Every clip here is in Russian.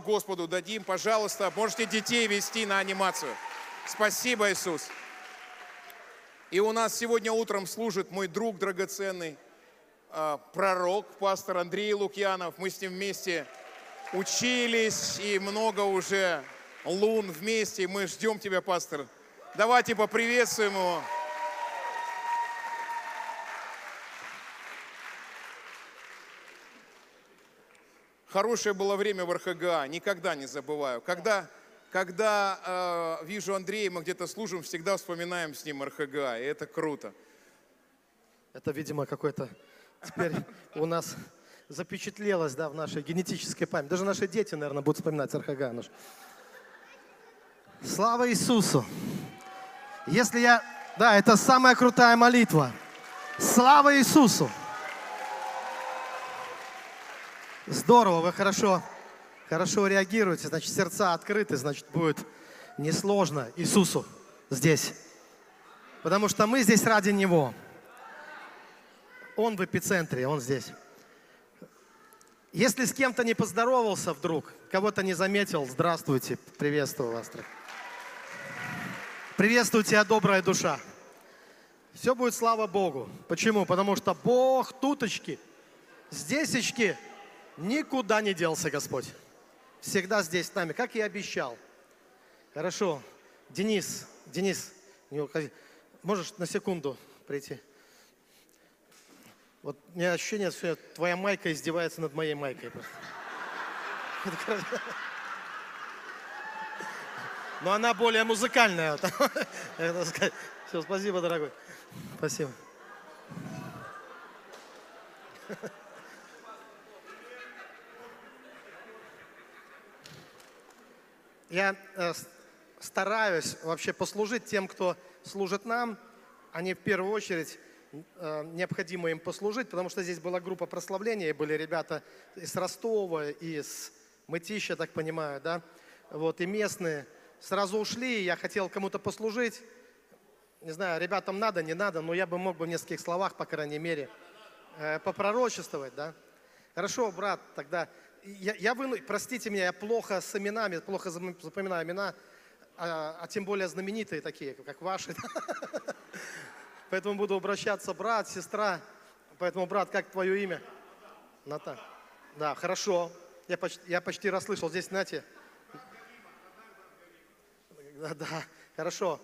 Господу дадим. Пожалуйста, можете детей вести на анимацию. Спасибо, Иисус. И у нас сегодня утром служит мой друг драгоценный, а, пророк, пастор Андрей Лукьянов. Мы с ним вместе учились и много уже лун вместе. Мы ждем тебя, пастор. Давайте поприветствуем его. Хорошее было время в РХГА, никогда не забываю. Когда, когда э, вижу Андрея, мы где-то служим, всегда вспоминаем с ним РХГА, и это круто. Это, видимо, какой-то теперь у нас запечатлелось, да, в нашей генетической памяти. Даже наши дети, наверное, будут вспоминать РХГА наш. Слава Иисусу! Если я... Да, это самая крутая молитва. Слава Иисусу! Здорово, вы хорошо, хорошо реагируете. Значит, сердца открыты, значит, будет несложно Иисусу здесь. Потому что мы здесь ради Него. Он в эпицентре, Он здесь. Если с кем-то не поздоровался вдруг, кого-то не заметил, здравствуйте, приветствую вас. Приветствую тебя, добрая душа. Все будет слава Богу. Почему? Потому что Бог туточки, здесечки, Никуда не делся Господь. Всегда здесь с нами, как и обещал. Хорошо. Денис, Денис, не уходи. Можешь на секунду прийти? Вот у меня ощущение, что твоя майка издевается над моей майкой. Но она более музыкальная. Все, спасибо, дорогой. Спасибо. Я э, стараюсь вообще послужить тем, кто служит нам. Они в первую очередь э, необходимо им послужить, потому что здесь была группа прославления, и были ребята из Ростова, из Мытища, так понимаю, да, вот, и местные. Сразу ушли, я хотел кому-то послужить. Не знаю, ребятам надо, не надо, но я бы мог бы в нескольких словах, по крайней мере, э, попророчествовать, да. Хорошо, брат, тогда я, я выну, простите меня, я плохо с именами, плохо запоминаю имена, а, а тем более знаменитые такие, как ваши. Поэтому буду обращаться брат, сестра. Поэтому, брат, как твое имя? Ната. Да, хорошо. Я почти, я почти расслышал. Здесь, знаете, да, да, хорошо.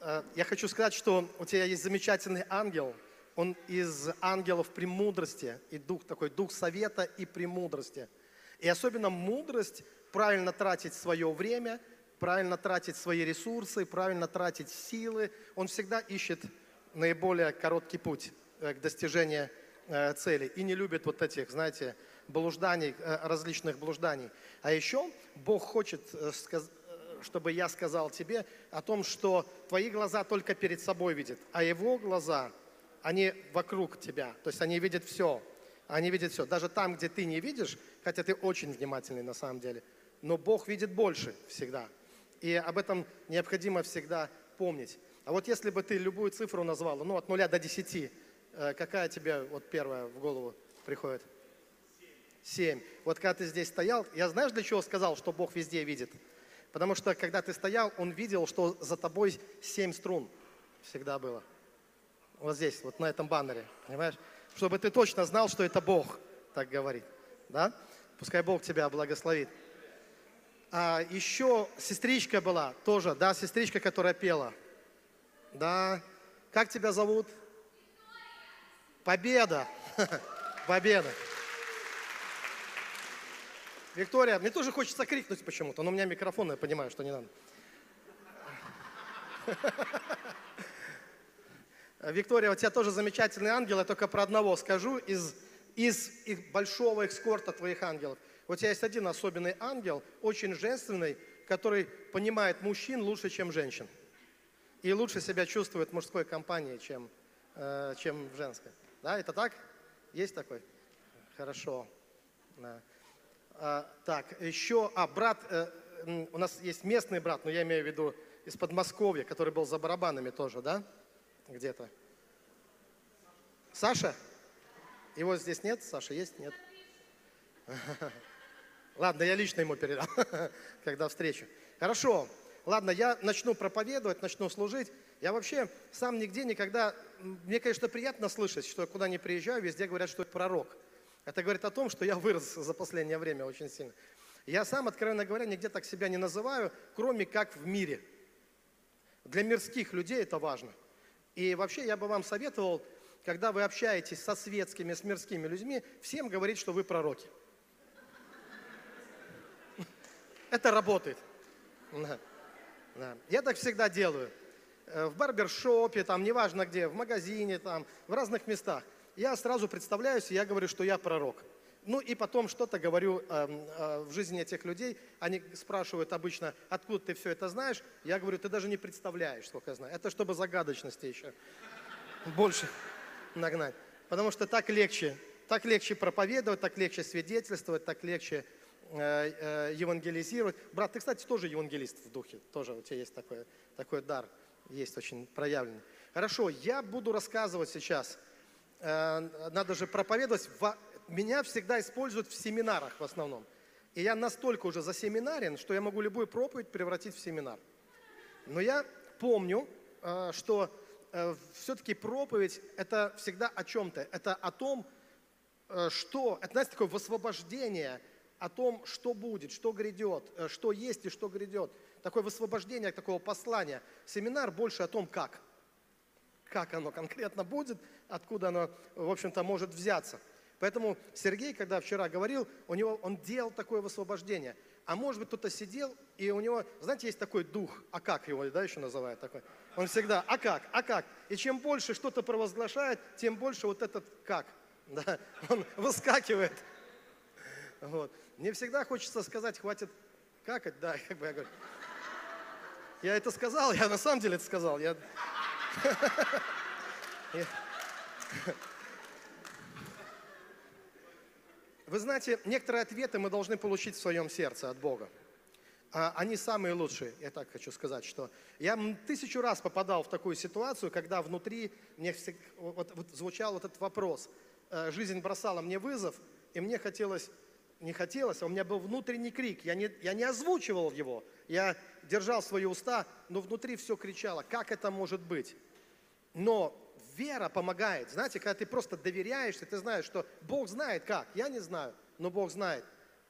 Э, я хочу сказать, что у тебя есть замечательный ангел. Он из ангелов премудрости и дух такой, дух совета и премудрости. И особенно мудрость правильно тратить свое время, правильно тратить свои ресурсы, правильно тратить силы. Он всегда ищет наиболее короткий путь э, к достижению э, цели и не любит вот этих, знаете, блужданий, э, различных блужданий. А еще Бог хочет, чтобы я сказал тебе о том, что твои глаза только перед собой видят, а его глаза, они вокруг тебя, то есть они видят все. Они видят все. Даже там, где ты не видишь, хотя ты очень внимательный на самом деле, но Бог видит больше всегда. И об этом необходимо всегда помнить. А вот если бы ты любую цифру назвал, ну от нуля до десяти, э, какая тебе вот первая в голову приходит? Семь. Вот когда ты здесь стоял, я знаешь, для чего сказал, что Бог везде видит? Потому что когда ты стоял, Он видел, что за тобой семь струн всегда было. Вот здесь, вот на этом баннере, понимаешь? Чтобы ты точно знал, что это Бог так говорит. Да? Пускай Бог тебя благословит. А еще сестричка была тоже, да, сестричка, которая пела. Да. Как тебя зовут? Победа. Победа. Виктория, мне тоже хочется крикнуть почему-то, но у меня микрофон, я понимаю, что не надо. Виктория, у тебя тоже замечательный ангел, я только про одного скажу из, из их большого экскорта твоих ангелов. У тебя есть один особенный ангел, очень женственный, который понимает мужчин лучше, чем женщин. И лучше себя чувствует в мужской компании, чем, э, чем в женской. Да, это так? Есть такой? Хорошо. Да. А, так, еще, а, брат, э, у нас есть местный брат, но я имею в виду из Подмосковья, который был за барабанами тоже, да? Где-то. Саша? Его здесь нет? Саша есть? Нет. Ладно, я лично ему передам, когда встречу. Хорошо. Ладно, я начну проповедовать, начну служить. Я вообще сам нигде никогда... Мне, конечно, приятно слышать, что я куда ни приезжаю, везде говорят, что я пророк. Это говорит о том, что я вырос за последнее время очень сильно. Я сам, откровенно говоря, нигде так себя не называю, кроме как в мире. Для мирских людей это важно. И вообще я бы вам советовал, когда вы общаетесь со светскими, с мирскими людьми, всем говорить, что вы пророки. Это работает. Да. Да. Я так всегда делаю. Э, в барбершопе, там, неважно где, в магазине, там, в разных местах. Я сразу представляюсь, и я говорю, что я пророк. Ну и потом что-то говорю э, э, в жизни этих людей. Они спрашивают обычно, откуда ты все это знаешь. Я говорю, ты даже не представляешь, сколько я знаю. Это чтобы загадочности еще больше нагнать. Потому что так легче. Так легче проповедовать, так легче свидетельствовать, так легче э, э, евангелизировать. Брат, ты, кстати, тоже евангелист в духе. Тоже у тебя есть такой, такой дар. Есть очень проявленный. Хорошо, я буду рассказывать сейчас. Э, надо же проповедовать меня всегда используют в семинарах в основном. И я настолько уже засеминарен, что я могу любую проповедь превратить в семинар. Но я помню, э, что э, все-таки проповедь – это всегда о чем-то. Это о том, э, что… Это, знаете, такое высвобождение о том, что будет, что грядет, что есть и что грядет. Такое высвобождение такого послания. Семинар больше о том, как. Как оно конкретно будет, откуда оно, в общем-то, может взяться. Поэтому Сергей, когда вчера говорил, у него, он делал такое высвобождение. А может быть, кто-то сидел, и у него, знаете, есть такой дух, а как его, да, еще называют такой? Он всегда, а как, а как? И чем больше что-то провозглашает, тем больше вот этот как, да, он выскакивает. Вот. Мне всегда хочется сказать, хватит какать, да, как бы я говорю. Я это сказал, я на самом деле это сказал. Я... Вы знаете, некоторые ответы мы должны получить в своем сердце от Бога. А они самые лучшие, я так хочу сказать, что я тысячу раз попадал в такую ситуацию, когда внутри мне вот, вот звучал вот этот вопрос. Э, жизнь бросала мне вызов, и мне хотелось, не хотелось, а у меня был внутренний крик, я не, я не озвучивал его, я держал свои уста, но внутри все кричало, как это может быть? Но вера помогает. Знаете, когда ты просто доверяешься, ты знаешь, что Бог знает как. Я не знаю, но Бог знает.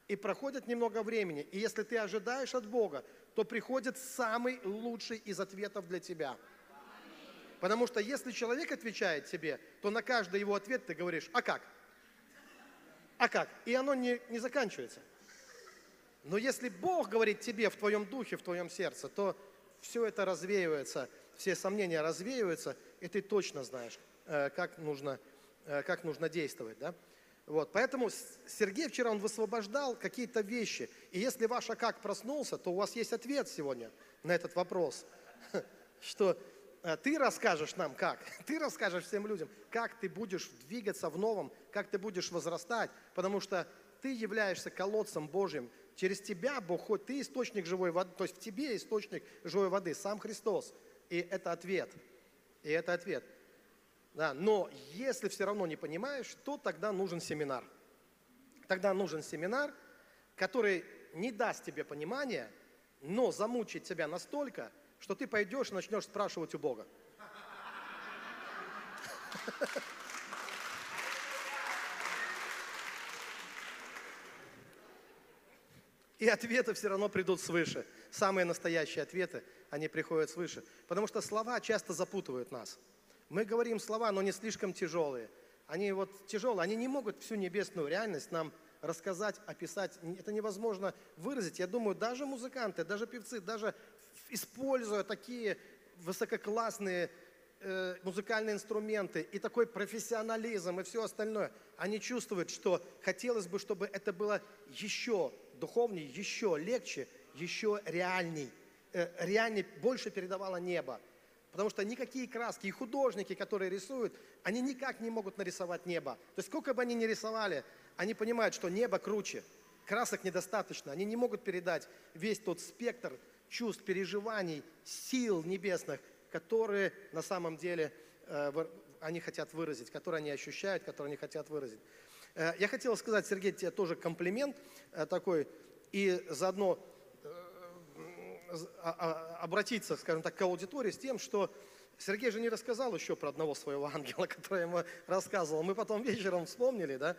И проходит немного времени. И если ты ожидаешь от Бога, то приходит самый лучший из ответов для тебя. Потому что если человек отвечает тебе, то на каждый его ответ ты говоришь, а как? А как? И оно не, не заканчивается. Но если Бог говорит тебе в твоем духе, в твоем сердце, то все это развеивается, все сомнения развеиваются, и ты точно знаешь, э, как нужно, э, как нужно действовать. Да? Вот, поэтому Сергей вчера, он высвобождал какие-то вещи. И если ваш как проснулся, то у вас есть ответ сегодня на этот вопрос. Что э, ты расскажешь нам как, ты расскажешь всем людям, как ты будешь двигаться в новом, как ты будешь возрастать, потому что ты являешься колодцем Божьим. Через тебя Бог хоть ты источник живой воды, то есть в тебе источник живой воды, сам Христос. И это ответ – и это ответ. Да, но если все равно не понимаешь, то тогда нужен семинар. Тогда нужен семинар, который не даст тебе понимания, но замучит тебя настолько, что ты пойдешь и начнешь спрашивать у Бога. И ответы все равно придут свыше. Самые настоящие ответы – они приходят свыше. Потому что слова часто запутывают нас. Мы говорим слова, но не слишком тяжелые. Они вот тяжелые, они не могут всю небесную реальность нам рассказать, описать. Это невозможно выразить. Я думаю, даже музыканты, даже певцы, даже используя такие высококлассные э, музыкальные инструменты и такой профессионализм и все остальное, они чувствуют, что хотелось бы, чтобы это было еще духовнее, еще легче, еще реальней. Э, реальнее больше передавало небо. Потому что никакие краски и художники, которые рисуют, они никак не могут нарисовать небо. То есть сколько бы они ни рисовали, они понимают, что небо круче, красок недостаточно. Они не могут передать весь тот спектр чувств, переживаний, сил небесных, которые на самом деле э, они хотят выразить, которые они ощущают, которые они хотят выразить. Э, Я хотел сказать, Сергей, тебе тоже комплимент э, такой, и заодно э, а- а- обратиться, скажем так, к аудитории с тем, что Сергей же не рассказал еще про одного своего ангела, который ему рассказывал. Мы потом вечером вспомнили, да?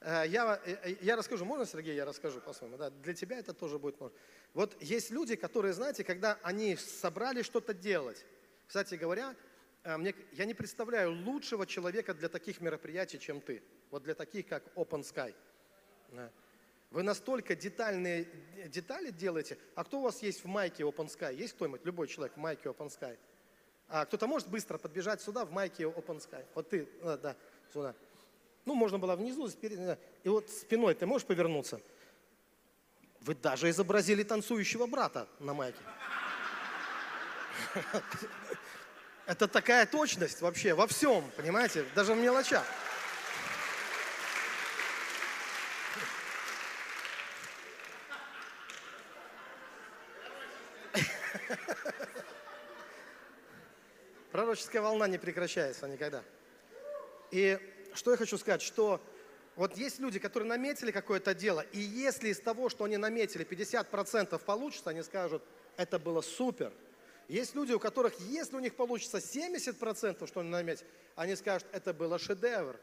Я, я расскажу, можно, Сергей, я расскажу по-своему? Да? Для тебя это тоже будет можно. Вот есть люди, которые, знаете, когда они собрали что-то делать, кстати говоря, мне, я не представляю лучшего человека для таких мероприятий, чем ты. Вот для таких, как Open Sky. Да. Вы настолько детальные д- детали делаете. А кто у вас есть в майке Open Sky? Есть кто-нибудь, любой человек в майке Open Sky? А кто-то может быстро подбежать сюда в майке Open Sky? Вот ты, э, да, сюда. Ну, можно было внизу, да. и вот спиной ты можешь повернуться? Вы даже изобразили танцующего брата на майке. Это такая точность вообще во всем, понимаете? Даже в мелочах. Пророческая волна не прекращается никогда. И что я хочу сказать, что вот есть люди, которые наметили какое-то дело, и если из того, что они наметили, 50% получится, они скажут, это было супер. Есть люди, у которых, если у них получится 70%, что они наметили, они скажут, это было шедевр.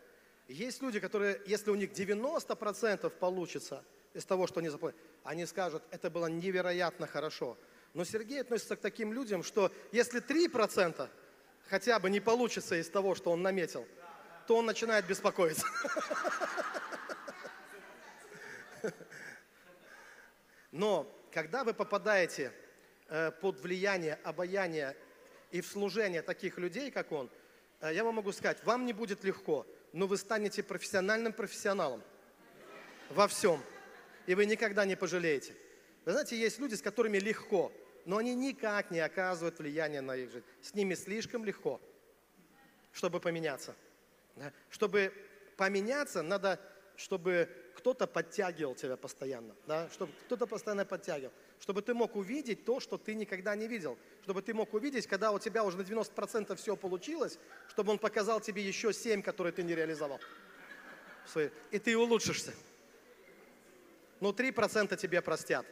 Есть люди, которые, если у них 90% получится из того, что они заплатили, они скажут, это было невероятно хорошо. Но Сергей относится к таким людям, что если 3% хотя бы не получится из того, что он наметил, то он начинает беспокоиться. Но когда вы попадаете под влияние, обаяние и в служение таких людей, как он, э, я вам могу сказать, вам не будет легко, но вы станете профессиональным профессионалом во всем. И вы никогда не пожалеете. Вы знаете, есть люди, с которыми легко, но они никак не оказывают влияния на их жизнь. С ними слишком легко, чтобы поменяться. Чтобы поменяться, надо, чтобы кто-то подтягивал тебя постоянно, да? чтобы кто-то постоянно подтягивал, чтобы ты мог увидеть то, что ты никогда не видел, чтобы ты мог увидеть, когда у тебя уже на 90% все получилось, чтобы он показал тебе еще 7, которые ты не реализовал. И ты улучшишься. Но 3% тебе простят.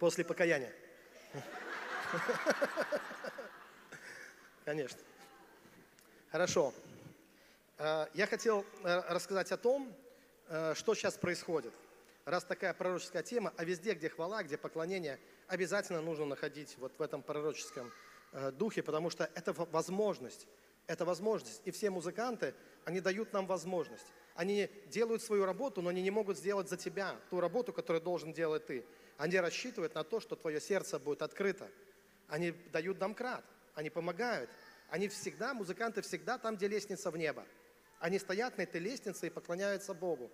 После покаяния. Конечно. Хорошо. Э, Я хотел э, рассказать о том, э, что сейчас происходит. Раз такая пророческая тема, а везде, где хвала, где поклонение, обязательно нужно находить вот в этом пророческом э, духе, потому что это возможность. Это возможность. И все музыканты, они дают нам возможность. Они делают свою работу, но они не могут сделать за тебя ту работу, которую должен делать ты. Они рассчитывают на то, что твое сердце будет открыто. Они дают домкрат, они помогают. Они всегда, музыканты всегда там, где лестница в небо. Они стоят на этой лестнице и поклоняются Богу.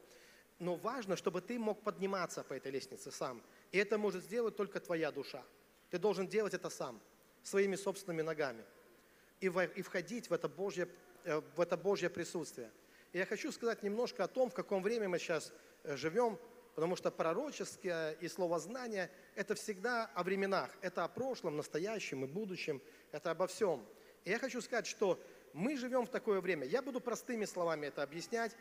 Но важно, чтобы ты мог подниматься по этой лестнице сам. И это может сделать только твоя душа. Ты должен делать это сам, своими собственными ногами. И, во- и входить в это, Божье, э, в это Божье присутствие. И я хочу сказать немножко о том, в каком время мы сейчас э, живем, потому что пророческое и словознание – это всегда о временах, это о прошлом, настоящем и будущем, это обо всем. И я хочу сказать, что мы живем в такое время. Я буду простыми словами это объяснять.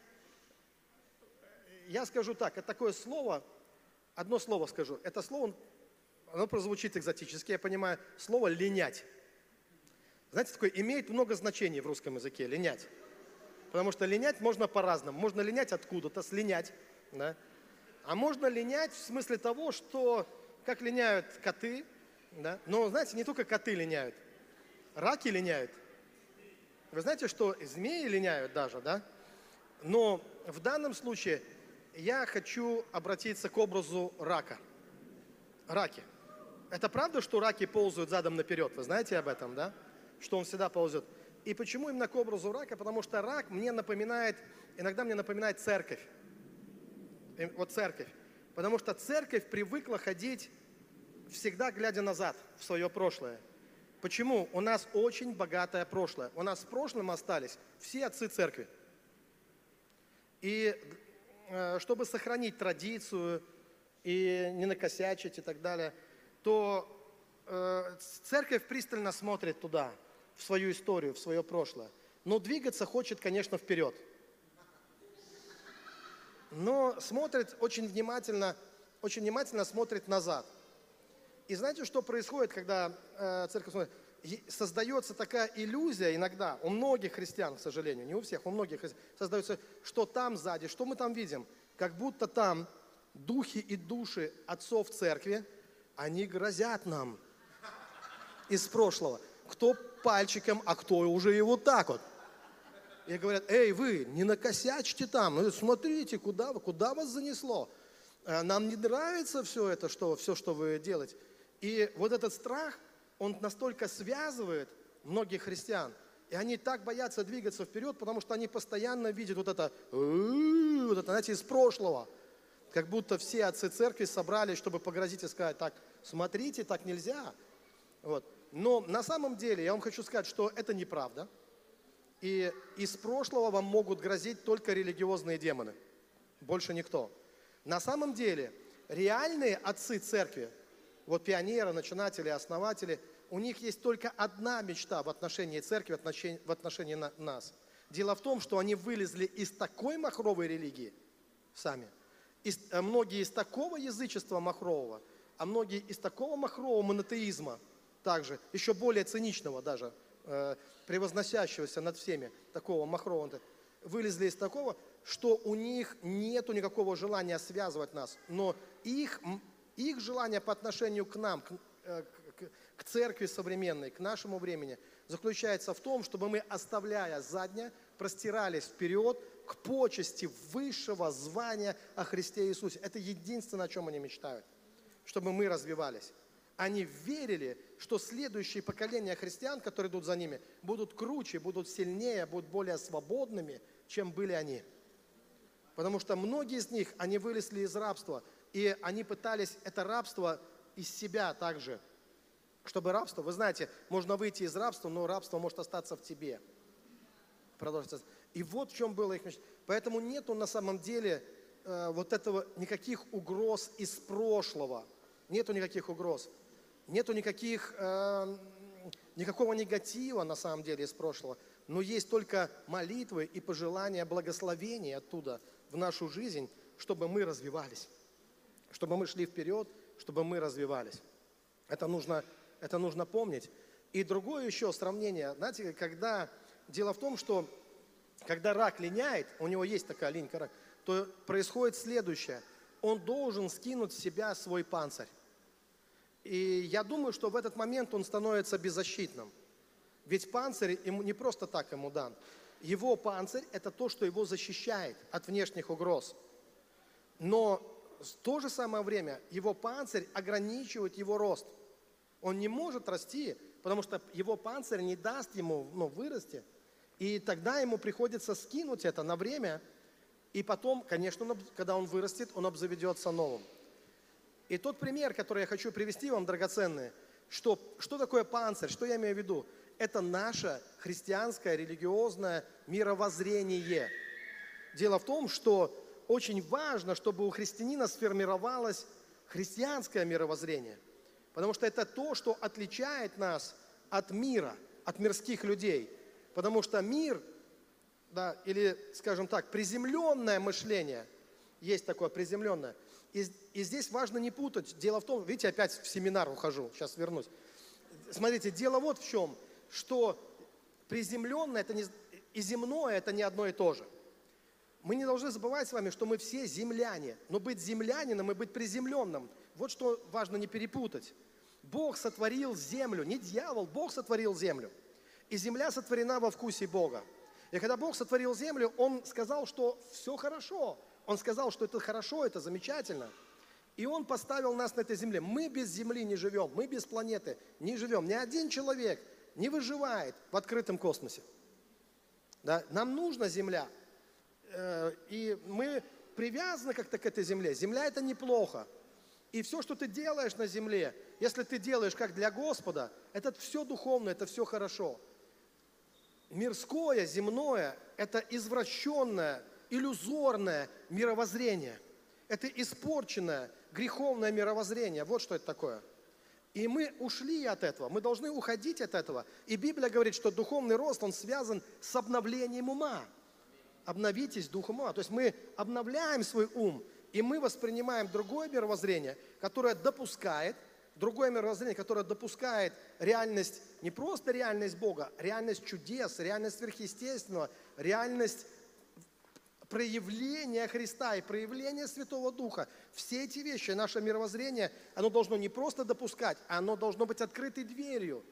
Я скажу так, это такое слово, одно слово скажу. Это слово, оно прозвучит экзотически, я понимаю, слово «линять». Знаете, такое имеет много значений в русском языке, линять. Потому что линять можно по-разному. Можно линять откуда-то, слинять. Да? А можно линять в смысле того, что как линяют коты. Да? Но, знаете, не только коты линяют. Раки линяют. Вы знаете, что змеи линяют даже, да? Но в данном случае я хочу обратиться к образу рака. Раки. Это правда, что раки ползают задом наперед? Вы знаете об этом, да? Что он всегда ползет. И почему именно к образу рака? Потому что рак мне напоминает, иногда мне напоминает церковь. И Вот церковь. Потому что церковь привыкла ходить всегда глядя назад, в свое прошлое. Почему? У нас очень богатое прошлое. У нас в прошлом остались все отцы церкви. И э, чтобы сохранить традицию и не накосячить и так далее, то э, церковь пристально смотрит туда, в свою историю, в свое прошлое. Но двигаться хочет, конечно, вперед. Но смотрит очень внимательно, очень внимательно смотрит назад. И знаете, что происходит, когда э, церковь смотрит? Создается такая иллюзия иногда, у многих христиан, к сожалению, не у всех, у многих создается, что там сзади, что мы там видим? Как будто там духи и души отцов церкви, они грозят нам из прошлого. Кто пальчиком, а кто уже и вот так вот. И говорят, эй, вы, не накосячьте там, ну, смотрите, куда, куда вас занесло. Э, Нам не нравится все это, что, все, что вы делаете. И вот этот страх, он настолько связывает многих христиан, и они так боятся двигаться вперед, потому что они постоянно видят вот это, вот это, знаете, из прошлого. Как будто все отцы церкви собрались, чтобы погрозить и сказать, так, смотрите, так нельзя. Вот. Но на самом деле я вам хочу сказать, что это неправда. И из прошлого вам могут грозить только религиозные демоны. Больше никто. На самом деле, реальные отцы церкви, вот пионеры, начинатели, основатели, у них есть только одна мечта в отношении церкви, в отношении, нас. Дело в том, что они вылезли из такой махровой религии сами, из- э, многие из такого язычества махрового, а многие из такого махрового монотеизма также, еще более циничного даже, э, превозносящегося над всеми, такого махрового, вылезли из такого, что у них нету никакого желания связывать нас, но их, их желание по отношению к нам, к, э, к- к церкви современной, к нашему времени, заключается в том, чтобы мы, оставляя заднее, простирались вперед к почести высшего звания о Христе Иисусе. Это единственное, о чем они мечтают, чтобы мы развивались. Они верили, что следующие поколения христиан, которые идут за ними, будут круче, будут сильнее, будут более свободными, чем были они. Потому что многие из них, они вылезли из рабства, и они пытались это рабство из себя также. Чтобы рабство, вы знаете, можно выйти из рабства, но рабство может остаться в тебе. Продолжится. И вот в чем было их мечта. Поэтому нету на самом деле э, вот этого никаких угроз из прошлого. Нету никаких угроз. Нету никаких, э, никакого негатива на самом деле из прошлого. Но есть только молитвы и пожелания благословения оттуда в нашу жизнь, чтобы мы развивались. Чтобы мы шли вперед, чтобы мы развивались. Это нужно, это нужно помнить. И другое еще сравнение, знаете, когда дело в том, что когда рак линяет, у него есть такая линька рак, то происходит следующее. Он должен скинуть с себя свой панцирь. И я думаю, что в этот момент он становится беззащитным. Ведь панцирь ему не просто так ему дан. Его панцирь – это то, что его защищает от внешних угроз. Но в то же самое время его панцирь ограничивает его рост. Он не может расти, потому что его панцирь не даст ему ну, вырасти. И тогда ему приходится скинуть это на время, и потом, конечно, когда он вырастет, он обзаведется новым. И тот пример, который я хочу привести вам, драгоценные, что, что такое панцирь, что я имею в виду? Это наше христианское религиозное мировоззрение. Дело в том, что очень важно, чтобы у христианина сформировалось христианское мировоззрение. Потому что это то, что отличает нас от мира, от мирских людей. Потому что мир, да, или, скажем так, приземленное мышление, есть такое приземленное. И, и здесь важно не путать. Дело в том, видите, опять в семинар ухожу, сейчас вернусь. Смотрите, дело вот в чем, что приземленное это не, и земное это не одно и то же. Мы не должны забывать с вами, что мы все земляне. Но быть землянином и быть приземленным, вот что важно не перепутать. Бог сотворил землю, не дьявол, Бог сотворил землю. И земля сотворена во вкусе Бога. И когда Бог сотворил землю, Он сказал, что все хорошо. Он сказал, что это хорошо, это замечательно. И Он поставил нас на этой земле. Мы без земли не живем, мы без планеты не живем. Ни один человек не выживает в открытом космосе. Да? Нам нужна земля. Э, И мы привязаны как-то к этой земле. Земля это неплохо. И все, что ты делаешь на земле, если ты делаешь как для Господа, это все духовно, это все хорошо. Мирское, земное – это извращенное, иллюзорное мировоззрение. Это испорченное, греховное мировоззрение. Вот что это такое. И мы ушли от этого, мы должны уходить от этого. И Библия говорит, что духовный рост, он связан с обновлением ума. Обновитесь духом ума. То есть мы обновляем свой ум, и мы воспринимаем другое мировоззрение, которое допускает, другое мировоззрение, которое допускает реальность, не просто реальность Бога, реальность чудес, реальность сверхъестественного, реальность проявление Христа и проявление Святого Духа, все эти вещи, наше мировоззрение, оно должно не просто допускать, а оно должно быть открытой дверью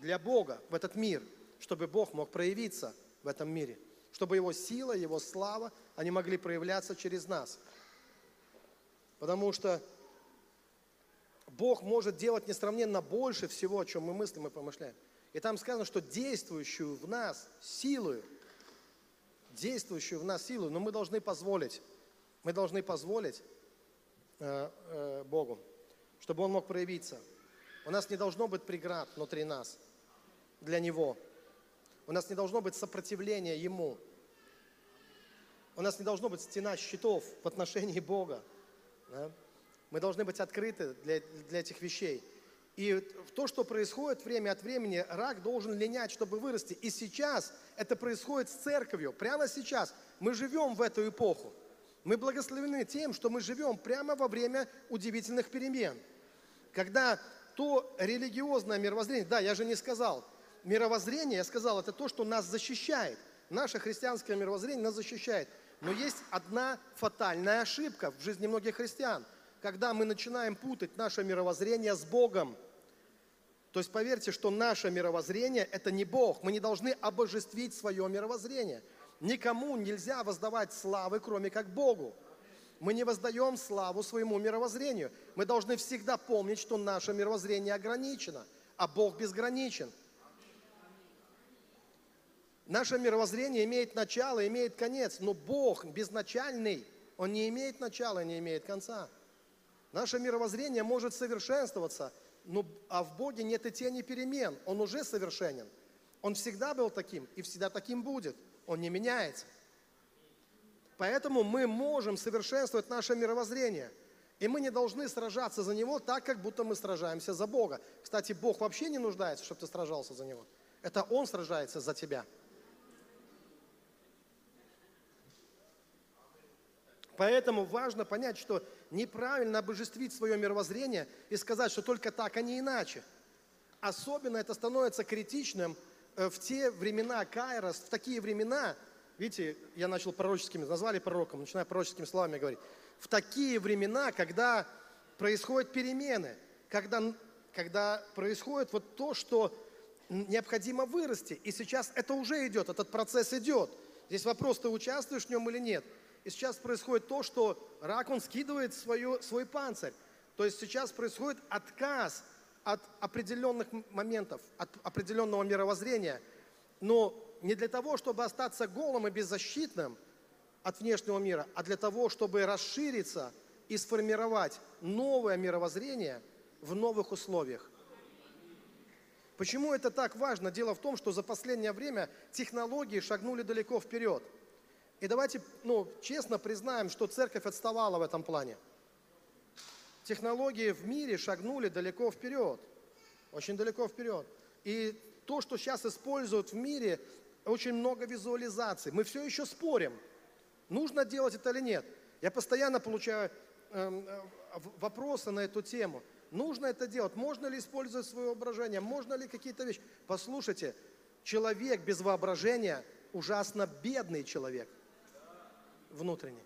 для Бога в этот мир, чтобы Бог мог проявиться в этом мире, чтобы Его сила, Его слава, они могли проявляться через нас. Потому что Бог может делать несравненно больше всего, о чем мы мыслим и помышляем. И там сказано, что действующую в нас силою – действующую в нас силу, но мы должны позволить, мы должны позволить э, э, Богу, чтобы Он мог проявиться. У нас не должно быть преград внутри нас для Него. У нас не должно быть сопротивления Ему. У нас не должно быть стена щитов в отношении Бога. Да? Мы должны быть открыты для, для этих вещей. И то, что происходит время от времени, рак должен линять, чтобы вырасти. И сейчас это происходит с церковью. Прямо сейчас мы живем в эту эпоху. Мы благословены тем, что мы живем прямо во время удивительных перемен. Когда то религиозное мировоззрение, да, я же не сказал, мировоззрение, я сказал, это то, что нас защищает. Наше христианское мировоззрение нас защищает. Но есть одна фатальная ошибка в жизни многих христиан, когда мы начинаем путать наше мировоззрение с Богом. То есть поверьте, что наше мировоззрение – это не Бог. Мы не должны обожествить свое мировоззрение. Никому нельзя воздавать славы, кроме как Богу. Мы не воздаем славу своему мировоззрению. Мы должны всегда помнить, что наше мировоззрение ограничено, а Бог безграничен. Наше мировоззрение имеет начало, имеет конец, но Бог безначальный, Он не имеет начала, не имеет конца. Наше мировоззрение может совершенствоваться – но, а в Боге нет и тени перемен. Он уже совершенен. Он всегда был таким и всегда таким будет. Он не меняется. Поэтому мы можем совершенствовать наше мировоззрение. И мы не должны сражаться за него так, как будто мы сражаемся за Бога. Кстати, Бог вообще не нуждается, чтобы ты сражался за него. Это Он сражается за тебя. Поэтому важно понять, что неправильно обожествить свое мировоззрение и сказать, что только так, а не иначе. Особенно это становится критичным э, в те времена Кайрос, в такие времена, видите, я начал пророческими, назвали пророком, начинаю пророческими словами говорить, в такие времена, когда происходят перемены, когда, когда происходит вот то, что необходимо вырасти. И сейчас это уже идет, этот процесс идет. Здесь вопрос, ты участвуешь в нем или нет. И сейчас происходит то, что рак, он скидывает свою, свой панцирь. То есть сейчас происходит отказ от определенных моментов, от определенного мировоззрения. Но не для того, чтобы остаться голым и беззащитным от внешнего мира, а для того, чтобы расшириться и сформировать новое мировоззрение в новых условиях. Почему это так важно? Дело в том, что за последнее время технологии шагнули далеко вперед – и давайте, ну, честно признаем, что церковь отставала в этом плане. Технологии в мире шагнули далеко вперед, очень далеко вперед. И то, что сейчас используют в мире, очень много визуализаций. Мы все еще спорим, нужно делать это или нет. Я постоянно получаю э, вопросы на эту тему. Нужно это делать? Можно ли использовать свое воображение? Можно ли какие-то вещи? Послушайте, человек без воображения ужасно бедный человек внутренне.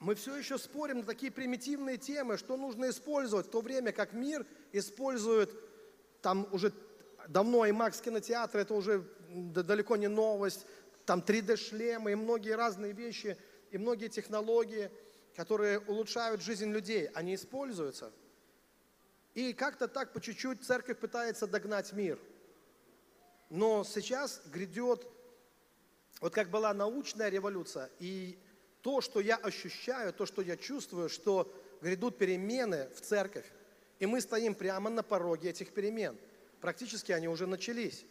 Мы все еще спорим на такие примитивные темы, что нужно использовать, в то время как мир использует, там уже давно Макс кинотеатр, это уже далеко не новость, там 3D-шлемы и многие разные вещи, и многие технологии, которые улучшают жизнь людей, они используются. И как-то так по чуть-чуть церковь пытается догнать мир. Но сейчас грядет вот как была научная революция, и то, что я ощущаю, то, что я чувствую, что грядут перемены в церковь, и мы стоим прямо на пороге этих перемен. Практически они уже начались.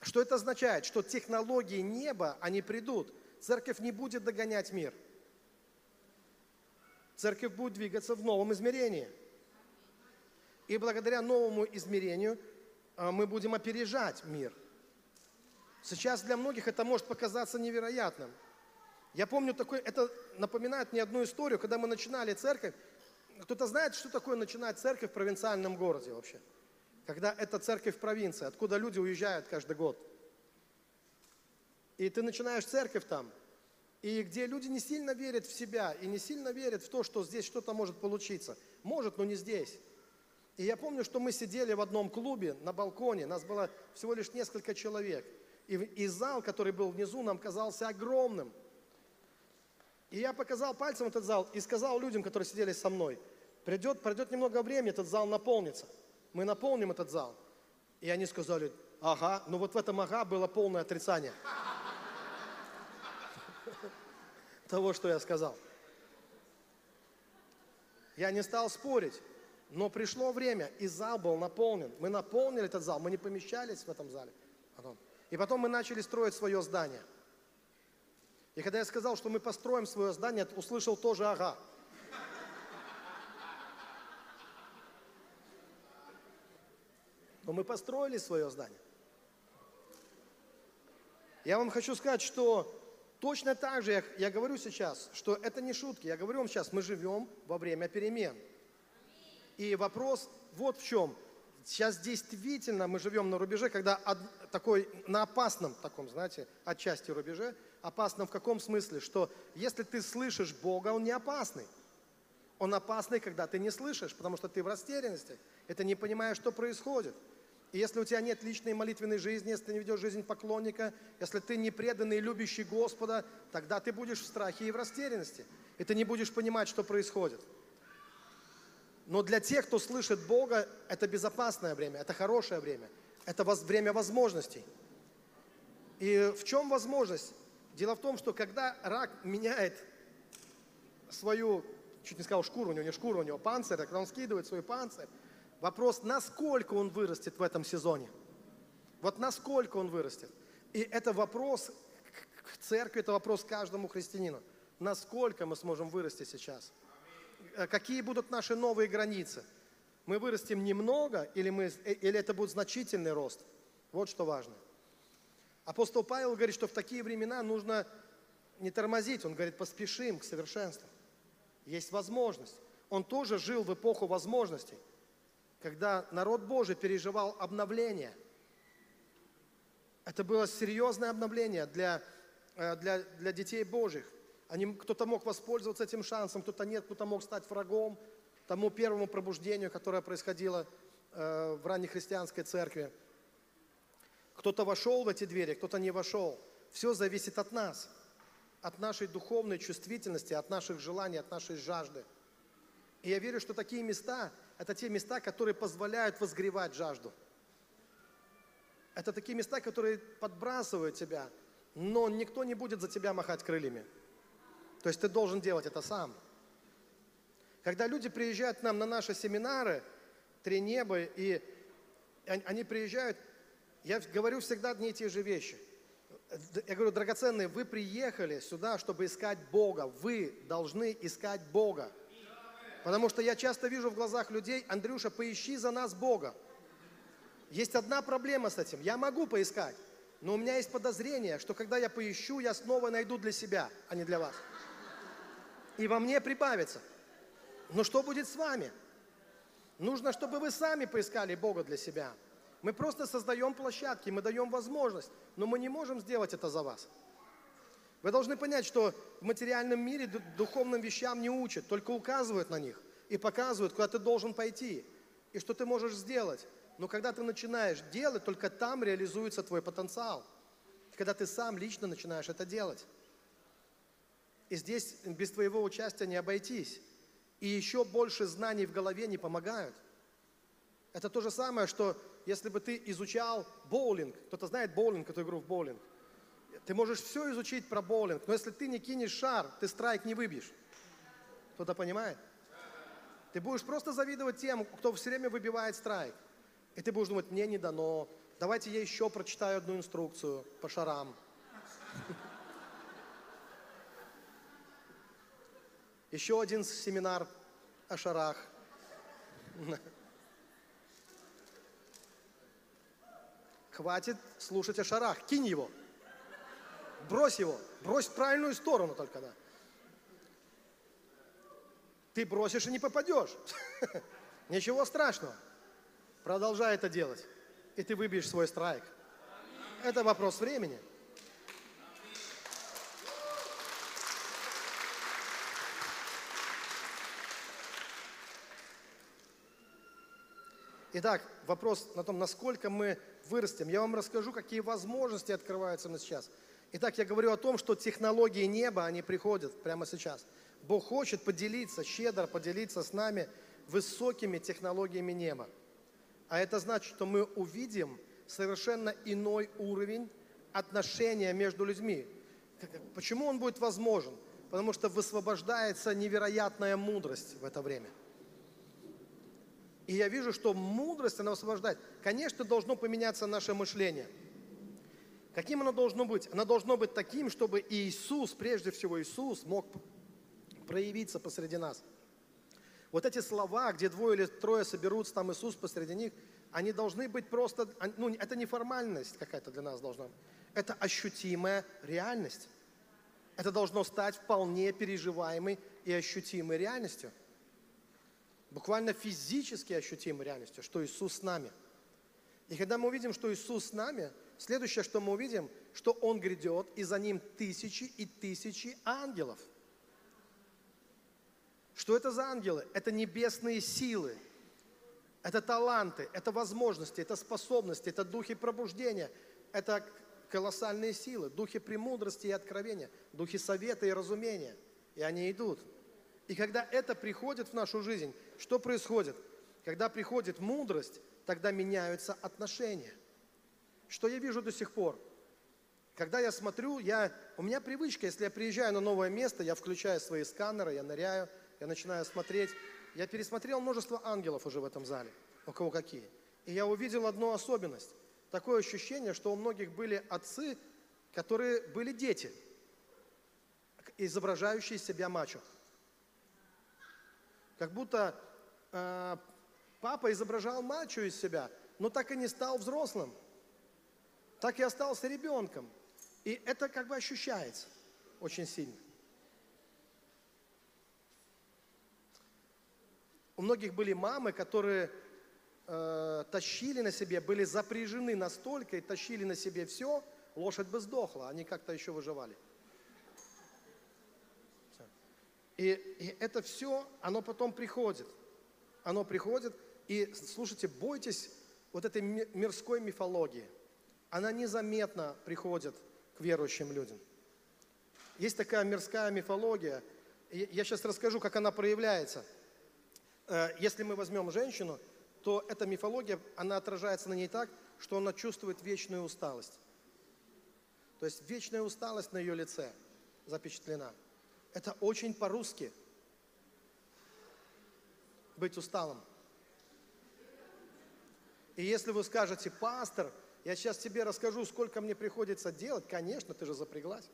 Что это означает? Что технологии неба, они придут. Церковь не будет догонять мир. церковь будет двигаться в новом измерении. И благодаря новому измерению а, мы будем опережать мир. Сейчас для многих это может показаться невероятным. Я помню такой, это напоминает мне одну историю, когда мы начинали церковь. Кто-то знает, что такое начинать церковь в провинциальном городе вообще? Когда это церковь в провинции, откуда люди уезжают каждый год. И ты начинаешь церковь там, и где люди не сильно верят в себя и не сильно верят в то, что здесь что-то может получиться. Может, но не здесь. И я помню, что мы сидели в одном клубе на балконе, нас было всего лишь несколько человек. И, и зал, который был внизу, нам казался огромным. И я показал пальцем этот зал и сказал людям, которые сидели со мной, придет, пройдет немного времени, этот зал наполнится. Мы наполним этот зал. И они сказали, ага, ну вот в этом ага было полное отрицание того, что я сказал. Я не стал спорить, но пришло время, и зал был наполнен. Мы наполнили этот зал, мы не помещались в этом зале. И потом мы начали строить свое здание. И когда я сказал, что мы построим свое здание, услышал тоже «ага». Но мы построили свое здание. Я вам хочу сказать, что Точно так же я, я говорю сейчас, что это не шутки. Я говорю вам сейчас, мы живем во время перемен. И вопрос вот в чем. Сейчас действительно мы живем на рубеже, когда од, такой, на опасном таком, знаете, отчасти рубеже. Опасном в каком смысле? Что если ты слышишь Бога, Он не опасный. Он опасный, когда ты не слышишь, потому что ты в растерянности. Это не понимаешь, что происходит. И если у тебя нет личной молитвенной жизни, если ты не ведешь жизнь поклонника, если ты не преданный и любящий Господа, тогда ты будешь в страхе и в растерянности. И ты не будешь понимать, что происходит. Но для тех, кто слышит Бога, это безопасное время, это хорошее время, это время возможностей. И в чем возможность? Дело в том, что когда рак меняет свою, чуть не сказал шкуру, у него не шкура, у него панцирь, когда он скидывает свой панцирь, Вопрос, насколько он вырастет в этом сезоне. Вот насколько он вырастет. И это вопрос к церкви, это вопрос каждому христианину. Насколько мы сможем вырасти сейчас? Э, какие будут наши новые границы? Мы вырастем немного или, мы, э, или это будет значительный рост? Вот что важно. Апостол Павел говорит, что в такие времена нужно не тормозить. Он говорит, поспешим к совершенству. Есть возможность. Он тоже жил в эпоху возможностей когда народ Божий переживал обновление. Это было серьезное обновление для, э, для, для детей Божьих. Они, кто-то мог воспользоваться этим шансом, кто-то нет, кто-то мог стать врагом тому первому пробуждению, которое происходило э, в ранней христианской церкви. Кто-то вошел в эти двери, кто-то не вошел. Все зависит от нас, от нашей духовной чувствительности, от наших желаний, от нашей жажды. И я верю, что такие места – это те места, которые позволяют возгревать жажду. Это такие места, которые подбрасывают тебя, но никто не будет за тебя махать крыльями. То есть ты должен делать это сам. Когда люди приезжают к нам на наши семинары, три неба, и они приезжают, я говорю всегда одни и те же вещи. Я говорю, драгоценные, вы приехали сюда, чтобы искать Бога. Вы должны искать Бога. Потому что я часто вижу в глазах людей, Андрюша, поищи за нас Бога. Есть одна проблема с этим. Я могу поискать, но у меня есть подозрение, что когда я поищу, я снова найду для себя, а не для вас. И во мне прибавится. Но что будет с вами? Нужно, чтобы вы сами поискали Бога для себя. Мы просто создаем площадки, мы даем возможность, но мы не можем сделать это за вас. Вы должны понять, что в материальном мире духовным вещам не учат, только указывают на них и показывают, куда ты должен пойти и что ты можешь сделать. Но когда ты начинаешь делать, только там реализуется твой потенциал. Когда ты сам лично начинаешь это делать. И здесь без твоего участия не обойтись. И еще больше знаний в голове не помогают. Это то же самое, что если бы ты изучал боулинг, кто-то знает боулинг, эту игру в боулинг, ты можешь все изучить про боулинг, но если ты не кинешь шар, ты страйк не выбьешь. Кто-то понимает? Ты будешь просто завидовать тем, кто все время выбивает страйк. И ты будешь думать, мне не дано, давайте я еще прочитаю одну инструкцию по шарам. Еще один семинар о шарах. Хватит слушать о шарах. Кинь его. Брось его. Брось в правильную сторону только, да. Ты бросишь и не попадешь. Ничего страшного. Продолжай это делать. И ты выбьешь свой страйк. Это вопрос времени. Итак, вопрос на том, насколько мы вырастем. Я вам расскажу, какие возможности открываются на сейчас. Итак, я говорю о том, что технологии неба, они приходят прямо сейчас. Бог хочет поделиться, щедро поделиться с нами высокими технологиями неба. А это значит, что мы увидим совершенно иной уровень отношения между людьми. Почему он будет возможен? Потому что высвобождается невероятная мудрость в это время. И я вижу, что мудрость, она высвобождает. Конечно, должно поменяться наше мышление. Каким оно должно быть? Оно должно быть таким, чтобы Иисус, прежде всего Иисус, мог проявиться посреди нас. Вот эти слова, где двое или трое соберутся, там Иисус посреди них, они должны быть просто, ну, это не формальность какая-то для нас должна быть. Это ощутимая реальность. Это должно стать вполне переживаемой и ощутимой реальностью буквально физически ощутимой реальностью, что Иисус с нами. И когда мы увидим, что Иисус с нами, следующее, что мы увидим, что Он грядет, и за Ним тысячи и тысячи ангелов. Что это за ангелы? Это небесные силы, это таланты, это возможности, это способности, это духи пробуждения, это колоссальные силы, духи премудрости и откровения, духи совета и разумения. И они идут – и когда это приходит в нашу жизнь, что происходит? Когда приходит мудрость, тогда меняются отношения. Что я вижу до сих пор? Когда я смотрю, я, у меня привычка, если я приезжаю на новое место, я включаю свои сканеры, я ныряю, я начинаю смотреть. Я пересмотрел множество ангелов уже в этом зале, у кого какие. И я увидел одну особенность. Такое ощущение, что у многих были отцы, которые были дети, изображающие себя мачо. Как будто э, папа изображал мачо из себя, но так и не стал взрослым. Так и остался ребенком. И это как бы ощущается очень сильно. У многих были мамы, которые э, тащили на себе, были запряжены настолько и тащили на себе все, лошадь бы сдохла, они как-то еще выживали. И, и это все, оно потом приходит. Оно приходит, и слушайте, бойтесь вот этой мирской мифологии. Она незаметно приходит к верующим людям. Есть такая мирская мифология. Я сейчас расскажу, как она проявляется. Э, если мы возьмем женщину, то эта мифология, она отражается на ней так, что она чувствует вечную усталость. То есть вечная усталость на ее лице запечатлена – это очень по-русски. Быть усталым. И если вы скажете, пастор, я сейчас тебе расскажу, сколько мне приходится делать, конечно, ты же запряглась.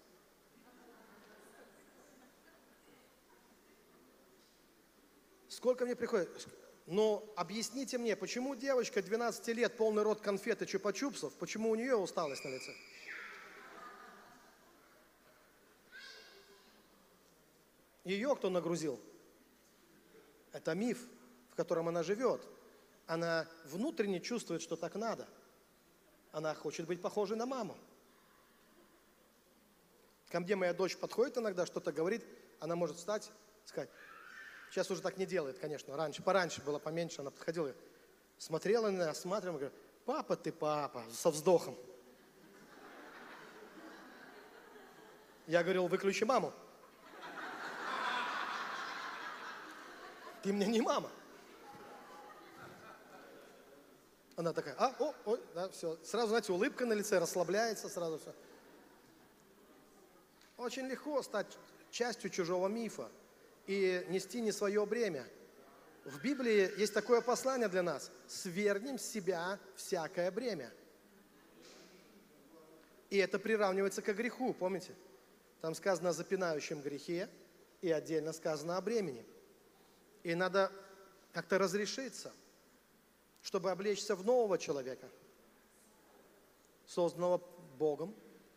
Сколько мне приходит? Но объясните мне, почему девочка 12 лет, полный рот конфет и чупа-чупсов, почему у нее усталость на лице? Ее кто нагрузил? Это миф, в котором она живет. Она внутренне чувствует, что так надо. Она хочет быть похожей на маму. Ко мне моя дочь подходит иногда, что-то говорит, она может встать, сказать, сейчас уже так не делает, конечно, раньше, пораньше было поменьше, она подходила, смотрела на меня, осматривала, говорит, папа ты папа, со вздохом. Я говорил, выключи маму. ты мне не мама. Она такая, а, о, ой, да, все. Сразу, знаете, улыбка на лице, расслабляется сразу все. Очень легко стать частью чужого мифа и нести не свое бремя. В Библии есть такое послание для нас. Свергнем с себя всякое бремя. И это приравнивается к греху, помните? Там сказано о запинающем грехе, и отдельно сказано о бремени. И надо как-то разрешиться, чтобы облечься в нового человека, созданного Богом